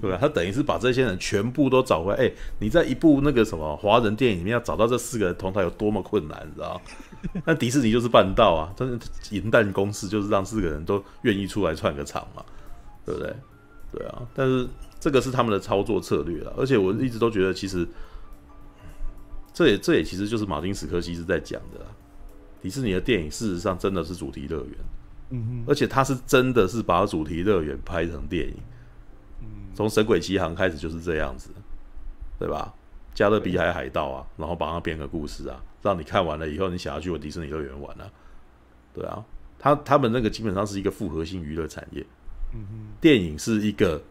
对吧？他等于是把这些人全部都找回来。哎，你在一部那个什么华人电影里面要找到这四个人同台有多么困难，你知道吗？那迪士尼就是办到啊，真的银弹公司就是让四个人都愿意出来串个场嘛，对不对？对啊，但是这个是他们的操作策略了，而且我一直都觉得其实。这也这也其实就是马丁·史科西是在讲的啦。迪士尼的电影事实上真的是主题乐园，嗯，而且他是真的是把主题乐园拍成电影，嗯，从《神鬼奇航》开始就是这样子，对吧？加勒比海海盗啊，然后把它编个故事啊，让你看完了以后，你想要去我迪士尼乐园玩啊，对啊，他他们那个基本上是一个复合性娱乐产业，电影是一个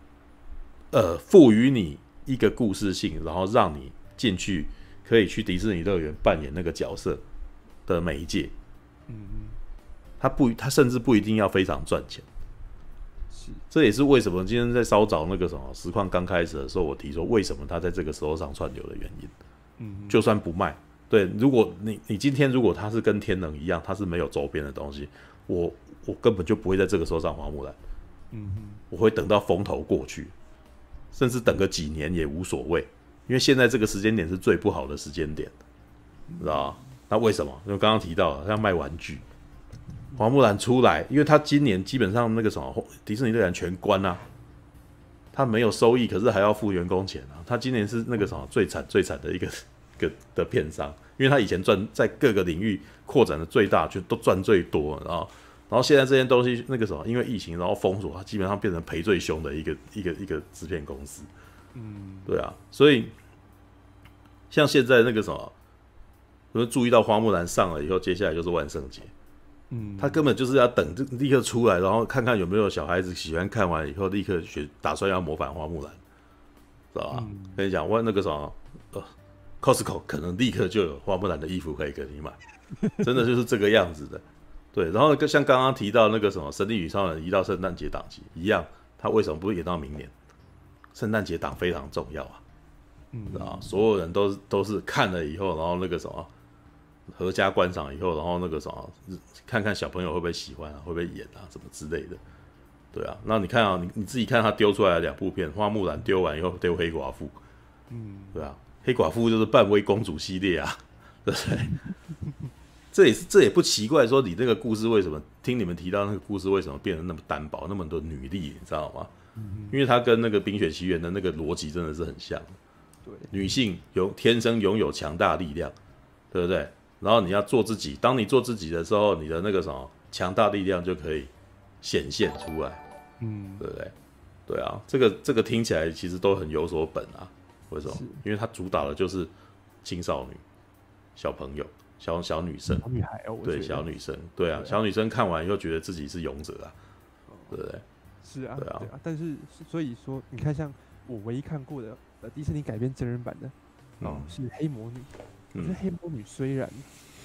呃赋予你一个故事性，然后让你进去。可以去迪士尼乐园扮演那个角色的媒介，他不，他甚至不一定要非常赚钱，是，这也是为什么今天在稍早那个什么实况刚开始的时候，我提出为什么他在这个时候上串流的原因，嗯，就算不卖，对，如果你你今天如果他是跟天能一样，他是没有周边的东西，我我根本就不会在这个时候上花木兰，嗯哼，我会等到风头过去，甚至等个几年也无所谓。因为现在这个时间点是最不好的时间点，知道吧？那为什么？因为刚刚提到了，像卖玩具，花木兰出来，因为他今年基本上那个什么迪士尼乐园全关啊，他没有收益，可是还要付员工钱啊。他今年是那个什么最惨最惨的一个 个的片商，因为他以前赚在各个领域扩展的最大，就都赚最多，然后然后现在这些东西那个什么，因为疫情然后封锁，他基本上变成赔最凶的一个一个一个制片公司。嗯，对啊，所以像现在那个什么，我们注意到花木兰上了以后，接下来就是万圣节。嗯，他根本就是要等，就立刻出来，然后看看有没有小孩子喜欢看完以后立刻学，打算要模仿花木兰，知道吧？嗯、跟你讲，问那个什么，呃，Costco 可能立刻就有花木兰的衣服可以给你买，真的就是这个样子的。对，然后像刚刚提到那个什么《神力女超人》移到圣诞节档期一样，他为什么不会延到明年？圣诞节档非常重要啊，嗯，啊，所有人都都是看了以后，然后那个什么，合家观赏以后，然后那个什么，看看小朋友会不会喜欢啊，会不会演啊，什么之类的。对啊，那你看啊，你你自己看他丢出来的两部片，花木兰丢完以后丢黑寡妇，嗯，对啊，黑寡妇就是半威公主系列啊，对不对？这也是这也不奇怪，说你这个故事为什么听你们提到那个故事为什么变得那么单薄，那么多女力，你知道吗？嗯、因为它跟那个《冰雪奇缘》的那个逻辑真的是很像。对，女性有天生拥有强大力量，对不对？然后你要做自己，当你做自己的时候，你的那个什么强大力量就可以显现出来。嗯，对不对？对啊，这个这个听起来其实都很有所本啊。为什么？因为它主打的就是青少女、小朋友、小小女生、小女孩哦。对，小女生，对啊，小女生看完以后觉得自己是勇者啊，对不对？是啊，对啊。但是所以说，你看，像我唯一看过的呃迪士尼改编真人版的哦，是黑魔女。我觉得黑魔女虽然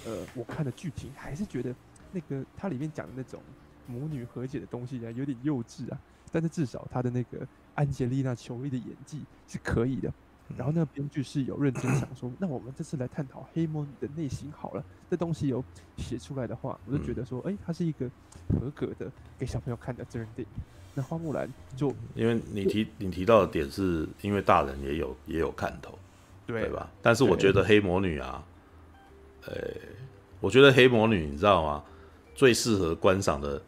呃，我看的剧情还是觉得那个它里面讲的那种。母女和解的东西啊，有点幼稚啊，但是至少她的那个安吉丽娜·裘丽的演技是可以的。然后那个编剧是有认真想说，那我们这次来探讨黑魔女的内心好了。这东西有写出来的话，我就觉得说，哎，它是一个合格的给小朋友看的真人电影。那花木兰就因为你提你提到的点是因为大人也有也有看头，对吧？但是我觉得黑魔女啊，呃，我觉得黑魔女你知道吗？最适合观赏的。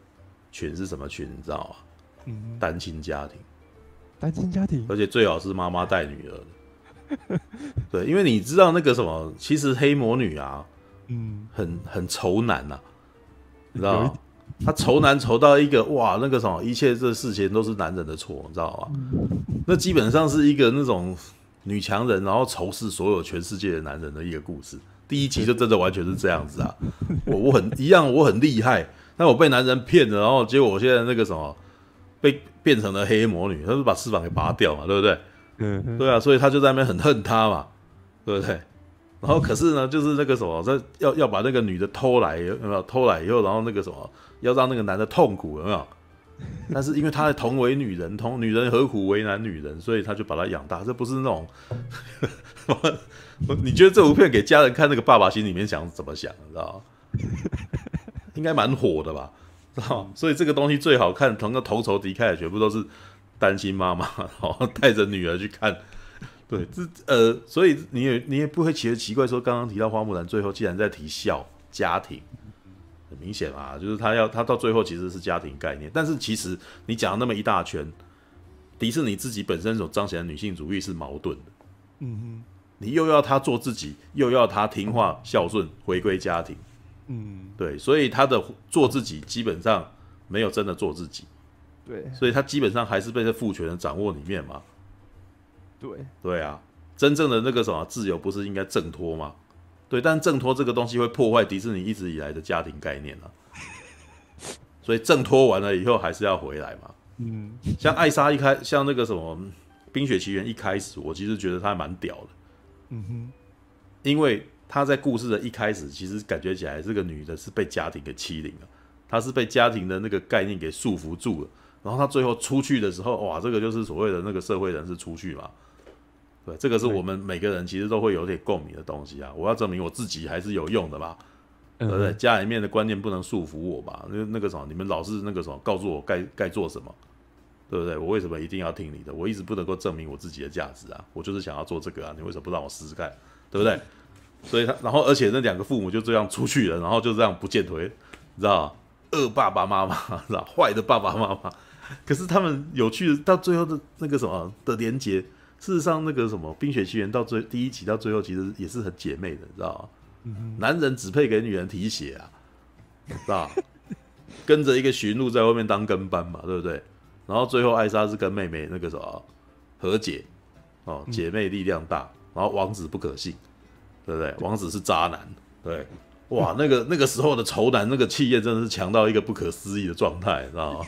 群是什么群？你知道吗？嗯，单亲家庭，单亲家庭，而且最好是妈妈带女儿的。对，因为你知道那个什么，其实黑魔女啊，嗯，很很愁男呐，你知道吗？她愁男愁到一个哇，那个什么，一切这事情都是男人的错，你知道吗？那基本上是一个那种女强人，然后仇视所有全世界的男人的一个故事。第一集就真的完全是这样子啊，我我很一样，我很厉害。但我被男人骗了，然后结果我现在那个什么，被变成了黑魔女，他是把翅膀给拔掉嘛，对不对？嗯，对啊，所以他就在那边很恨他嘛，对不对？然后可是呢，就是那个什么，这要要把那个女的偷来，有没有？偷来以后，然后那个什么，要让那个男的痛苦，有没有？但是因为他同为女人，同女人何苦为难女人，所以他就把她养大。这不是那种，你觉得这部片给家人看，那个爸爸心里面想怎么想，你知道吗？应该蛮火的吧，知道？所以这个东西最好看，同个同仇敌忾的全部都是单亲妈妈，然 后带着女儿去看。对，这呃，所以你也你也不会觉得奇怪，说刚刚提到花木兰，最后竟然在提孝家庭，很明显啊，就是他要他到最后其实是家庭概念。但是其实你讲了那么一大圈，迪士尼自己本身所彰显的女性主义是矛盾的。嗯哼，你又要他做自己，又要他听话孝顺，回归家庭。嗯，对，所以他的做自己基本上没有真的做自己，对，所以他基本上还是被这父权的掌握里面嘛。对，对啊，真正的那个什么自由不是应该挣脱吗？对，但挣脱这个东西会破坏迪士尼一直以来的家庭概念啊。所以挣脱完了以后还是要回来嘛。嗯，像艾莎一开，像那个什么《冰雪奇缘》一开始，我其实觉得她蛮屌的。嗯哼，因为。她在故事的一开始，其实感觉起来这个女的是被家庭给欺凌了，她是被家庭的那个概念给束缚住了。然后她最后出去的时候，哇，这个就是所谓的那个社会人士出去嘛。对，这个是我们每个人其实都会有点共鸣的东西啊。我要证明我自己还是有用的嘛，对不对？家里面的观念不能束缚我吧？那那个什么，你们老是那个什么，告诉我该该做什么，对不对？我为什么一定要听你的？我一直不能够证明我自己的价值啊。我就是想要做这个啊，你为什么不让我试试看？对不对？所以他，然后而且那两个父母就这样出去了，然后就这样不见腿，你知道恶爸爸妈妈，知道坏的爸爸妈妈。可是他们有趣的，到最后的那个什么的连结，事实上那个什么《冰雪奇缘》到最第一集到最后，其实也是很姐妹的，你知道吗？男人只配给女人提鞋啊，是吧跟着一个驯鹿在外面当跟班嘛，对不对？然后最后艾莎是跟妹妹那个什么和解，哦，姐妹力量大，然后王子不可信。对不对？王子是渣男，对，哇，那个那个时候的仇男，那个气焰真的是强到一个不可思议的状态，知道吗？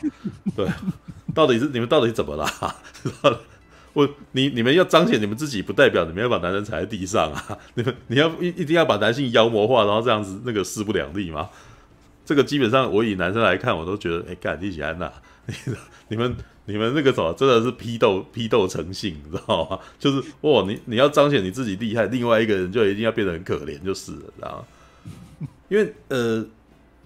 对，到底是你们到底怎么啦？我你你们要彰显你们自己，不代表你们要把男人踩在地上啊！你们你要一一定要把男性妖魔化，然后这样子那个势不两立吗？这个基本上我以男生来看，我都觉得，哎，干，你喜安呐，你们。你们那个什么，真的是批斗批斗成性，你知道吗？就是哇，你你要彰显你自己厉害，另外一个人就一定要变得很可怜，就是了，知道？因为呃，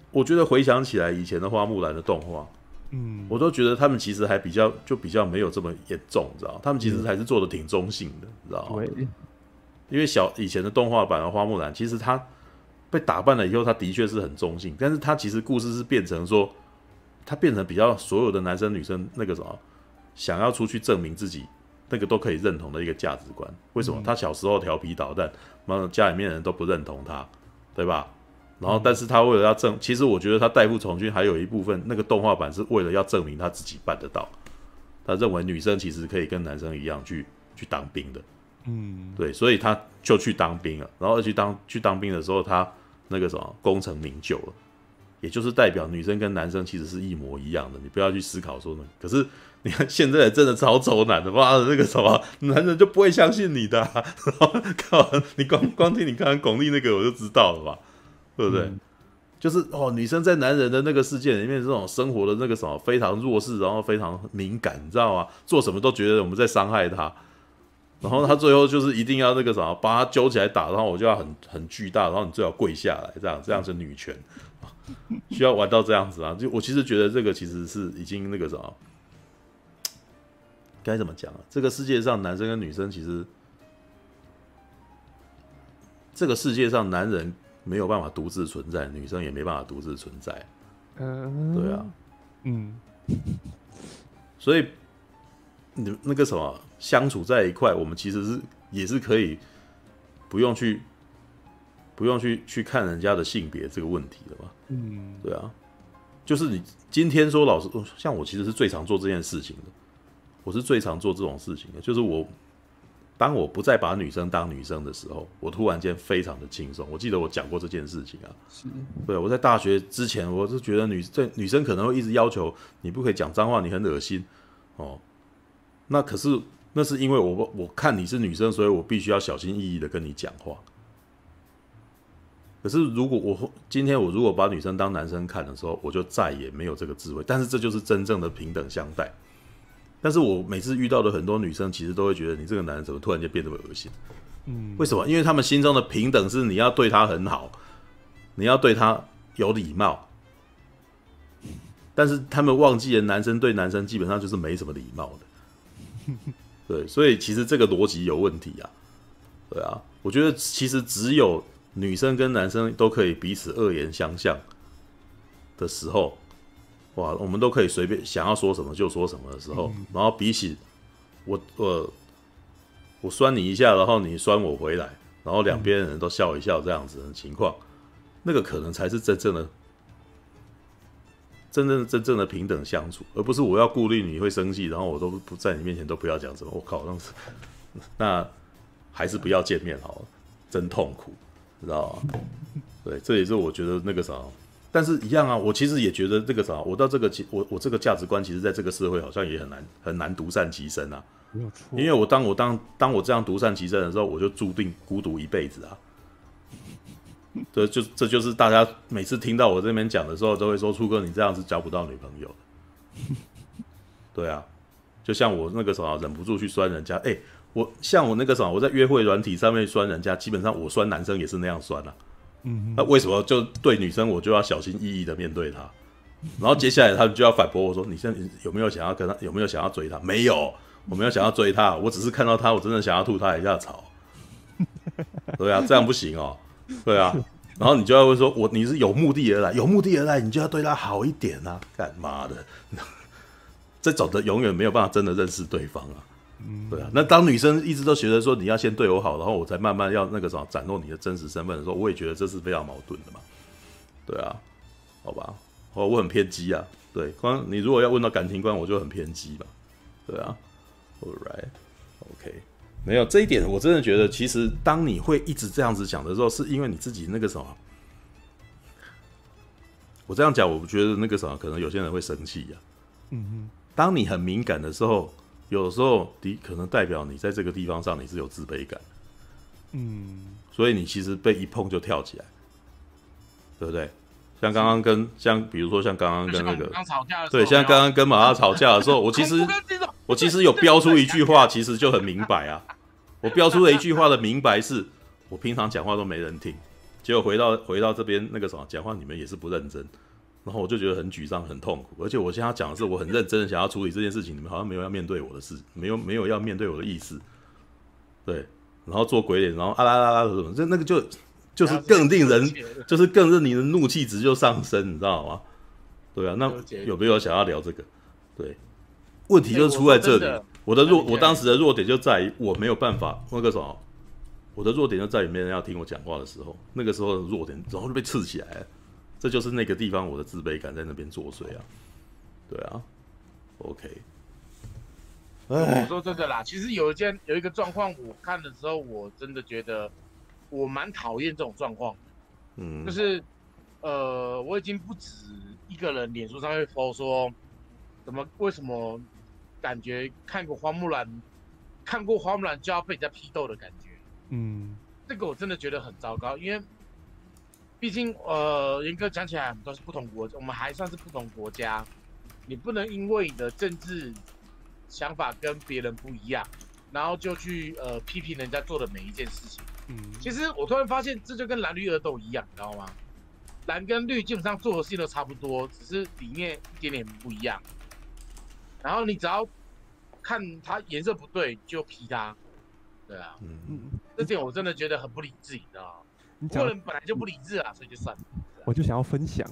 我觉得回想起来以前的花木兰的动画，嗯，我都觉得他们其实还比较就比较没有这么严重，你知道？他们其实还是做的挺中性的，你知道？对。因为小以前的动画版的花木兰，其实他被打扮了以后，他的确是很中性，但是他其实故事是变成说，他变成比较所有的男生女生那个什么，想要出去证明自己，那个都可以认同的一个价值观。为什么？他小时候调皮捣蛋，妈的家里面人都不认同他，对吧？然后，但是他为了要证，其实我觉得他代父从军还有一部分，那个动画版是为了要证明他自己办得到。他认为女生其实可以跟男生一样去去当兵的。嗯，对，所以他就去当兵了。然后去当去当兵的时候，他那个什么功成名就了，也就是代表女生跟男生其实是一模一样的。你不要去思考说呢，可是你看现在真的超丑男的，妈的，那个什么男人就不会相信你的、啊。靠，你光光听你刚刚巩俐那个我就知道了吧，对不对？嗯、就是哦，女生在男人的那个世界里面，这种生活的那个什么非常弱势，然后非常敏感，你知道吗？做什么都觉得我们在伤害她。然后她最后就是一定要那个什么，把她揪起来打，然后我就要很很巨大，然后你最好跪下来，这样这样是女权，需要玩到这样子啊？就我其实觉得这个其实是已经那个什么，该怎么讲啊？这个世界上男生跟女生其实，这个世界上男人没有办法独自存在，女生也没办法独自存在。嗯，对啊，嗯，所以。你那个什么相处在一块，我们其实是也是可以不用去不用去去看人家的性别这个问题的嘛。嗯，对啊，就是你今天说老师，像我其实是最常做这件事情的，我是最常做这种事情的，就是我当我不再把女生当女生的时候，我突然间非常的轻松。我记得我讲过这件事情啊，是，对，我在大学之前，我是觉得女这女生可能会一直要求你不可以讲脏话，你很恶心哦。那可是，那是因为我我看你是女生，所以我必须要小心翼翼的跟你讲话。可是如果我今天我如果把女生当男生看的时候，我就再也没有这个智慧。但是这就是真正的平等相待。但是我每次遇到的很多女生，其实都会觉得你这个男人怎么突然间变得这么恶心？嗯，为什么？因为他们心中的平等是你要对他很好，你要对他有礼貌。但是他们忘记了，男生对男生基本上就是没什么礼貌的。对，所以其实这个逻辑有问题啊。对啊，我觉得其实只有女生跟男生都可以彼此恶言相向的时候，哇，我们都可以随便想要说什么就说什么的时候，然后比起我我我酸你一下，然后你酸我回来，然后两边人都笑一笑这样子的情况，那个可能才是真正的。真正真正的平等相处，而不是我要顾虑你会生气，然后我都不在你面前都不要讲什么。我靠，那是那还是不要见面好了，真痛苦，知道吗？对，这也是我觉得那个啥，但是一样啊，我其实也觉得这个啥，我到这个我我这个价值观，其实在这个社会好像也很难很难独善其身啊。没有错，因为我当我当当我这样独善其身的时候，我就注定孤独一辈子啊。这就这就是大家每次听到我这边讲的时候，都会说：“初哥，你这样是交不到女朋友的。”对啊，就像我那个时候忍不住去酸人家，哎，我像我那个时候我在约会软体上面酸人家，基本上我酸男生也是那样酸啊。嗯，那为什么就对女生我就要小心翼翼的面对她？然后接下来他们就要反驳我说：“你现在有没有想要跟他？有没有想要追她？没有，我没有想要追她，我只是看到她，我真的想要吐她一下槽。”对啊，这样不行哦。对啊，然后你就要问说，我你是有目的而来，有目的而来，你就要对他好一点啊！干嘛的？这种的永远没有办法真的认识对方啊。对啊。那当女生一直都觉得说你要先对我好，然后我才慢慢要那个什么展露你的真实身份的时候，我也觉得这是非常矛盾的嘛。对啊，好吧，哦，我很偏激啊。对，光你如果要问到感情观，我就很偏激吧。对啊，All right，OK。没有这一点，我真的觉得，其实当你会一直这样子讲的时候，是因为你自己那个什么。我这样讲，我觉得那个什么，可能有些人会生气呀。嗯哼。当你很敏感的时候，有时候的可能代表你在这个地方上你是有自卑感。嗯。所以你其实被一碰就跳起来，对不对？像刚刚跟像比如说像刚刚跟那个对，像刚刚跟马拉吵架的时候，我其实我其实有标出一句话，其实就很明白啊。我标出了一句话的明白是，我平常讲话都没人听，结果回到回到这边那个什么讲话，你们也是不认真，然后我就觉得很沮丧、很痛苦。而且我现在讲的是我很认真的想要处理这件事情，你们好像没有要面对我的事，没有没有要面对我的意思。对，然后做鬼脸，然后啊啦啦啦什么，这那个就就是更令人，就是更让你的怒气值就上升，你知道吗？对啊，那有没有想要聊这个？对，问题就出在这里。我的弱，我当时的弱点就在于我没有办法那个什么，我的弱点就在于没人要听我讲话的时候，那个时候的弱点然后就被刺起来了，这就是那个地方我的自卑感在那边作祟啊。对啊，OK。我说真的啦，其实有一件有一个状况，我看的时候，我真的觉得我蛮讨厌这种状况。嗯，就是呃，我已经不止一个人脸书上会 po 说，怎么为什么感觉看过花木兰，看过花木兰就要被人家批斗的感觉。嗯，这个我真的觉得很糟糕，因为毕竟呃，严格讲起来，我们都是不同国，我们还算是不同国家，你不能因为你的政治。想法跟别人不一样，然后就去呃批评人家做的每一件事情。嗯，其实我突然发现，这就跟蓝绿儿都一样，你知道吗？蓝跟绿基本上做的事情都差不多，只是里面一点点不一样。然后你只要看它颜色不对，就批它。对啊，嗯嗯，这点我真的觉得很不理智，你知道吗？个人本来就不理智啊，所以就算了。我就想要分享。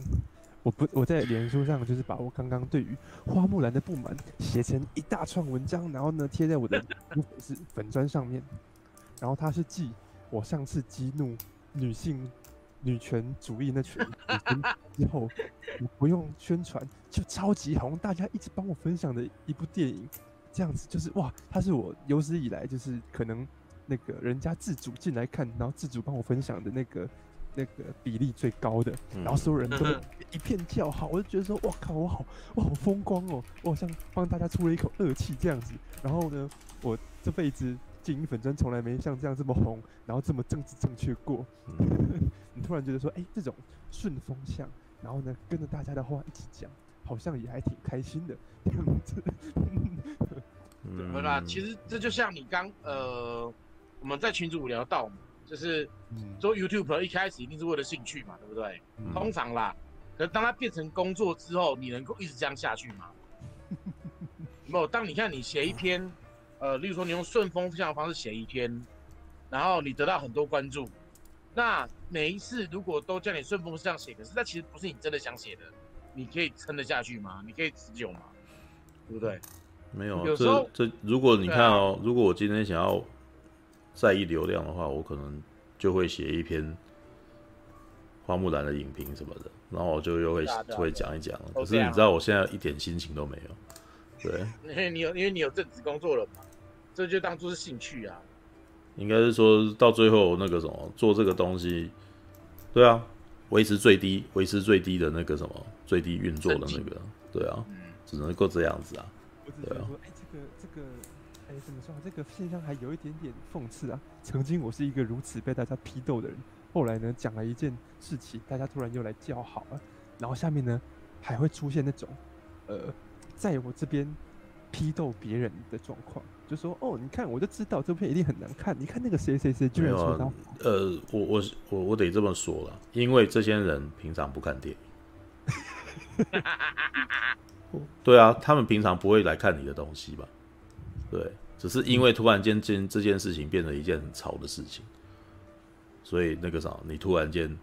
我不，我在脸书上就是把我刚刚对于花木兰的不满写成一大串文章，然后呢贴在我的 是粉砖上面。然后他是记我上次激怒女性女权主义那群之后，我不用宣传就超级红，大家一直帮我分享的一部电影，这样子就是哇，它是我有史以来就是可能那个人家自主进来看，然后自主帮我分享的那个。那个比例最高的，然后所有人都一片叫好，我就觉得说，哇靠，我好，我好风光哦，我好像帮大家出了一口恶气这样子。然后呢，我这辈子经营粉砖从来没像这样这么红，然后这么政治正确过。你突然觉得说，哎，这种顺风向，然后呢，跟着大家的话一起讲，好像也还挺开心的这样子。对啦，其实这就像你刚呃，我们在群组聊到嘛。就是做 YouTube 一开始一定是为了兴趣嘛，对不对？嗯、通常啦，可是当它变成工作之后，你能够一直这样下去吗？没有。当你看你写一篇，呃，例如说你用顺风这样的方式写一篇，然后你得到很多关注，那每一次如果都叫你顺风这样写，可是那其实不是你真的想写的，你可以撑得下去吗？你可以持久吗？对不对？没有，有时候这，这如果你看哦，啊、如果我今天想要。在意流量的话，我可能就会写一篇花木兰的影评什么的，然后我就又会会讲一讲。可是你知道，我现在一点心情都没有。对，因为你有，因为你有正职工作了嘛，这就当做是兴趣啊。应该是说到最后那个什么，做这个东西，对啊，维持最低，维持最低的那个什么，最低运作的那个，对啊，只能够这样子啊。对啊。哎，这个这个。哎，怎么说？这个现象还有一点点讽刺啊！曾经我是一个如此被大家批斗的人，后来呢，讲了一件事情，大家突然又来叫好了，然后下面呢还会出现那种，呃，在我这边批斗别人的状况，就说哦，你看，我就知道这片一定很难看，你看那个谁谁谁居然说到，啊，呃，我我我我得这么说了，因为这些人平常不看电影，对啊，他们平常不会来看你的东西吧？对，只是因为突然间这这件事情变成一件很潮的事情，所以那个啥，你突然间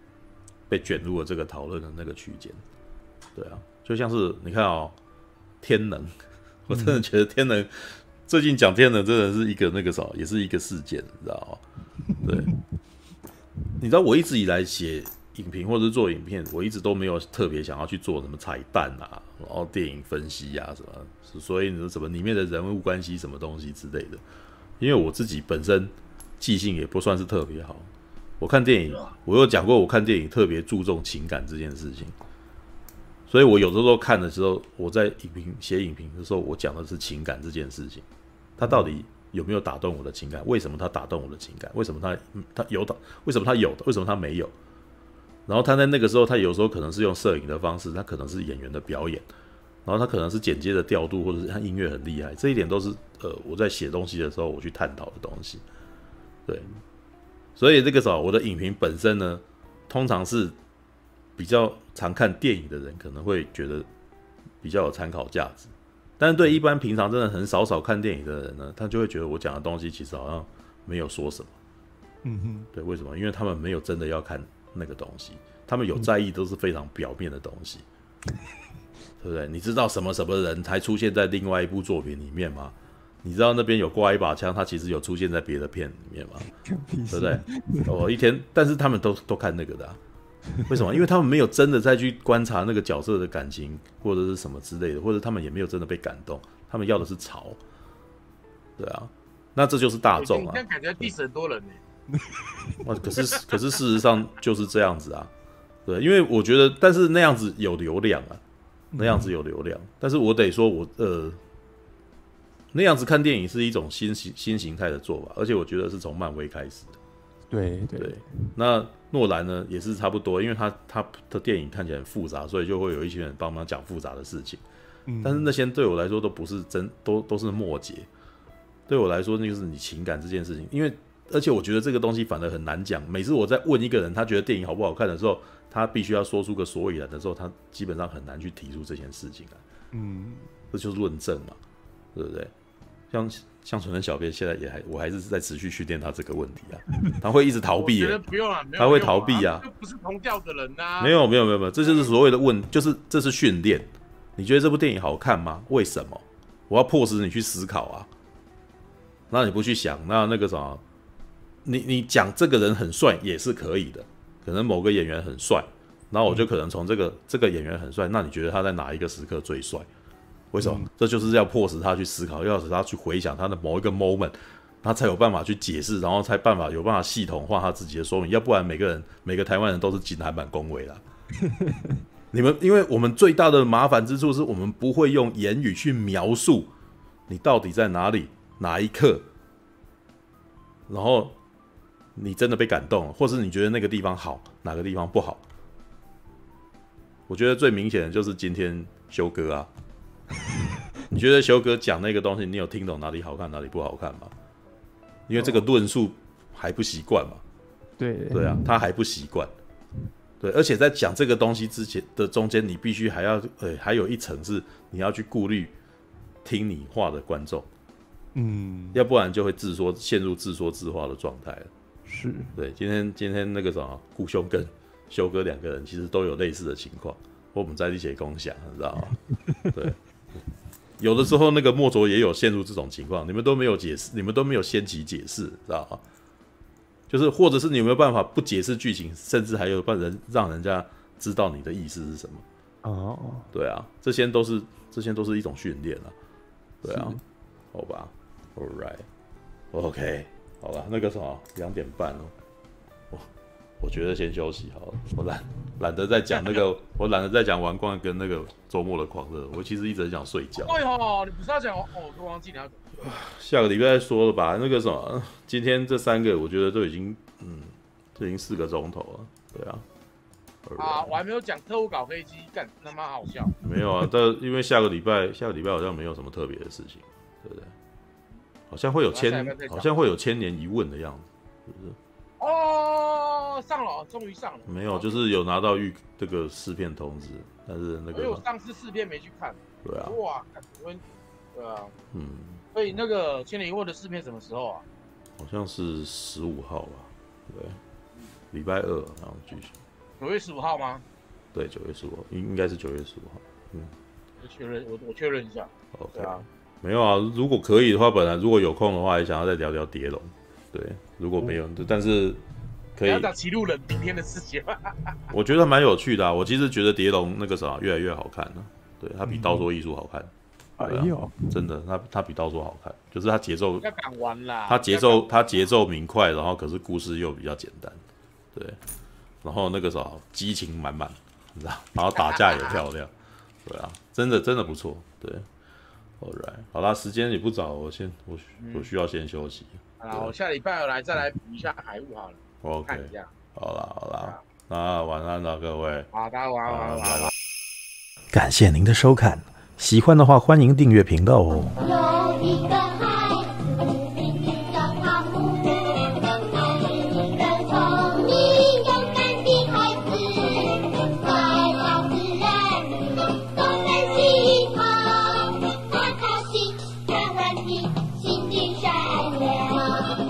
被卷入了这个讨论的那个区间。对啊，就像是你看哦，天能，我真的觉得天能最近讲天能真的是一个那个啥，也是一个事件，你知道吗？对，你知道我一直以来写。影评或者是做影片，我一直都没有特别想要去做什么彩蛋啊，然后电影分析呀、啊、什么，所以你说什么里面的人物关系什么东西之类的，因为我自己本身记性也不算是特别好，我看电影，我有讲过，我看电影特别注重情感这件事情，所以我有的时候看的时候，我在影评写影评的时候，我讲的是情感这件事情，它到底有没有打动我的情感？为什么他打动我的情感？为什么他他有打？为什么他有的？为什么他没有？然后他在那个时候，他有时候可能是用摄影的方式，他可能是演员的表演，然后他可能是剪接的调度，或者是他音乐很厉害，这一点都是呃我在写东西的时候我去探讨的东西。对，所以这个时候我的影评本身呢，通常是比较常看电影的人可能会觉得比较有参考价值，但是对一般平常真的很少少看电影的人呢，他就会觉得我讲的东西其实好像没有说什么。嗯哼，对，为什么？因为他们没有真的要看那个东西，他们有在意都是非常表面的东西，嗯、对不对？你知道什么什么人才出现在另外一部作品里面吗？你知道那边有挂一把枪，他其实有出现在别的片里面吗？对不对？我一天，但是他们都都看那个的、啊，为什么？因为他们没有真的再去观察那个角色的感情或者是什么之类的，或者他们也没有真的被感动，他们要的是潮，对啊，那这就是大众啊。你感觉第很多人呢？哇，可是可是事实上就是这样子啊，对，因为我觉得，但是那样子有流量啊，那样子有流量，但是我得说我呃。那样子看电影是一种新形新形态的做法，而且我觉得是从漫威开始的。对对，对，那诺兰呢也是差不多，因为他他的电影看起来很复杂，所以就会有一些人帮忙讲复杂的事情。嗯，但是那些对我来说都不是真，都都是末节。对我来说，那就是你情感这件事情，因为而且我觉得这个东西反而很难讲。每次我在问一个人他觉得电影好不好看的时候，他必须要说出个所以然的时候，他基本上很难去提出这件事情来。嗯，这就是论证嘛，对不对？像像纯纯小编现在也还，我还是在持续训练他这个问题啊，他会一直逃避，不用了，他会逃避啊，不是同调的人呐，没有没有没有没有，这就是所谓的问，就是这是训练。你觉得这部电影好看吗？为什么？我要迫使你去思考啊。那你不去想，那那个什么，你你讲这个人很帅也是可以的，可能某个演员很帅，然后我就可能从这个这个演员很帅，那你觉得他在哪一个时刻最帅？为什么？嗯、这就是要迫使他去思考，要使他去回想他的某一个 moment，他才有办法去解释，然后才办法有办法系统化他自己的说明。要不然，每个人每个台湾人都是金台版恭维了。你们，因为我们最大的麻烦之处是我们不会用言语去描述你到底在哪里哪一刻，然后你真的被感动了，或是你觉得那个地方好，哪个地方不好。我觉得最明显的就是今天修哥啊。你觉得修哥讲那个东西，你有听懂哪里好看，哪里不好看吗？因为这个论述还不习惯嘛。对对啊，他还不习惯。对，而且在讲这个东西之前的中间，你必须还要呃，还有一层是你要去顾虑听你话的观众。嗯，要不然就会自说陷入自说自话的状态了。是对，今天今天那个什么顾兄跟修哥两个人其实都有类似的情况，我们在一起共享，你知道吗？对。有的时候，那个莫卓也有陷入这种情况，你们都没有解释，你们都没有先期解释，知道吗？就是，或者是你有没有办法不解释剧情，甚至还有办人让人家知道你的意思是什么？哦，对啊，这些都是这些都是一种训练啊，对啊，好吧，All right，OK，好了，那个什么，两点半哦。我我觉得先休息好了，我懒懒得再讲那个，我懒得再讲王冠跟那个周末的狂热。我其实一直很想睡觉。对哦，你不是要讲哦？我都忘记你要。下个礼拜再说了吧。那个什么，今天这三个我觉得都已经，嗯，这已经四个钟头了。对啊。啊，我还没有讲特务搞飞机，干他妈好笑。没有啊，但因为下个礼拜下个礼拜好像没有什么特别的事情，对不对？好像会有千，好像会有千年一问的样子，是不是？哦，上了，终于上了。没有，就是有拿到预这个试片通知，但是那个。因为我上次试片没去看。对啊。哇，对啊。嗯。所以那个千年一问的试片什么时候啊？好像是十五号吧？对。礼拜二然后继续。九月十五号吗？对，九月十五号，应应该是九月十五号。嗯。我确认，我我确认一下。OK。啊。没有啊，如果可以的话，本来如果有空的话，也想要再聊聊蝶龙。对，如果没有，嗯、但是可以。要讲骑路人明天的事情。我觉得蛮有趣的啊，我其实觉得蝶龙那个啥越来越好看了，对，它比刀说艺术好看。哎呦、嗯，真的，它它比刀说好看，就是它节奏。它节奏它节奏明快，然后可是故事又比较简单，对，然后那个啥激情满满，你知道，然后打架也漂亮，对啊，真的真的不错，对。Alright，好啦，时间也不早，我先我我需要先休息。好啦，我下礼拜来再来补一下海雾好了。OK，好啦好啦，那晚安了各位。好，大家晚安晚安晚安。感谢您的收看，喜欢的话欢迎订阅频道哦。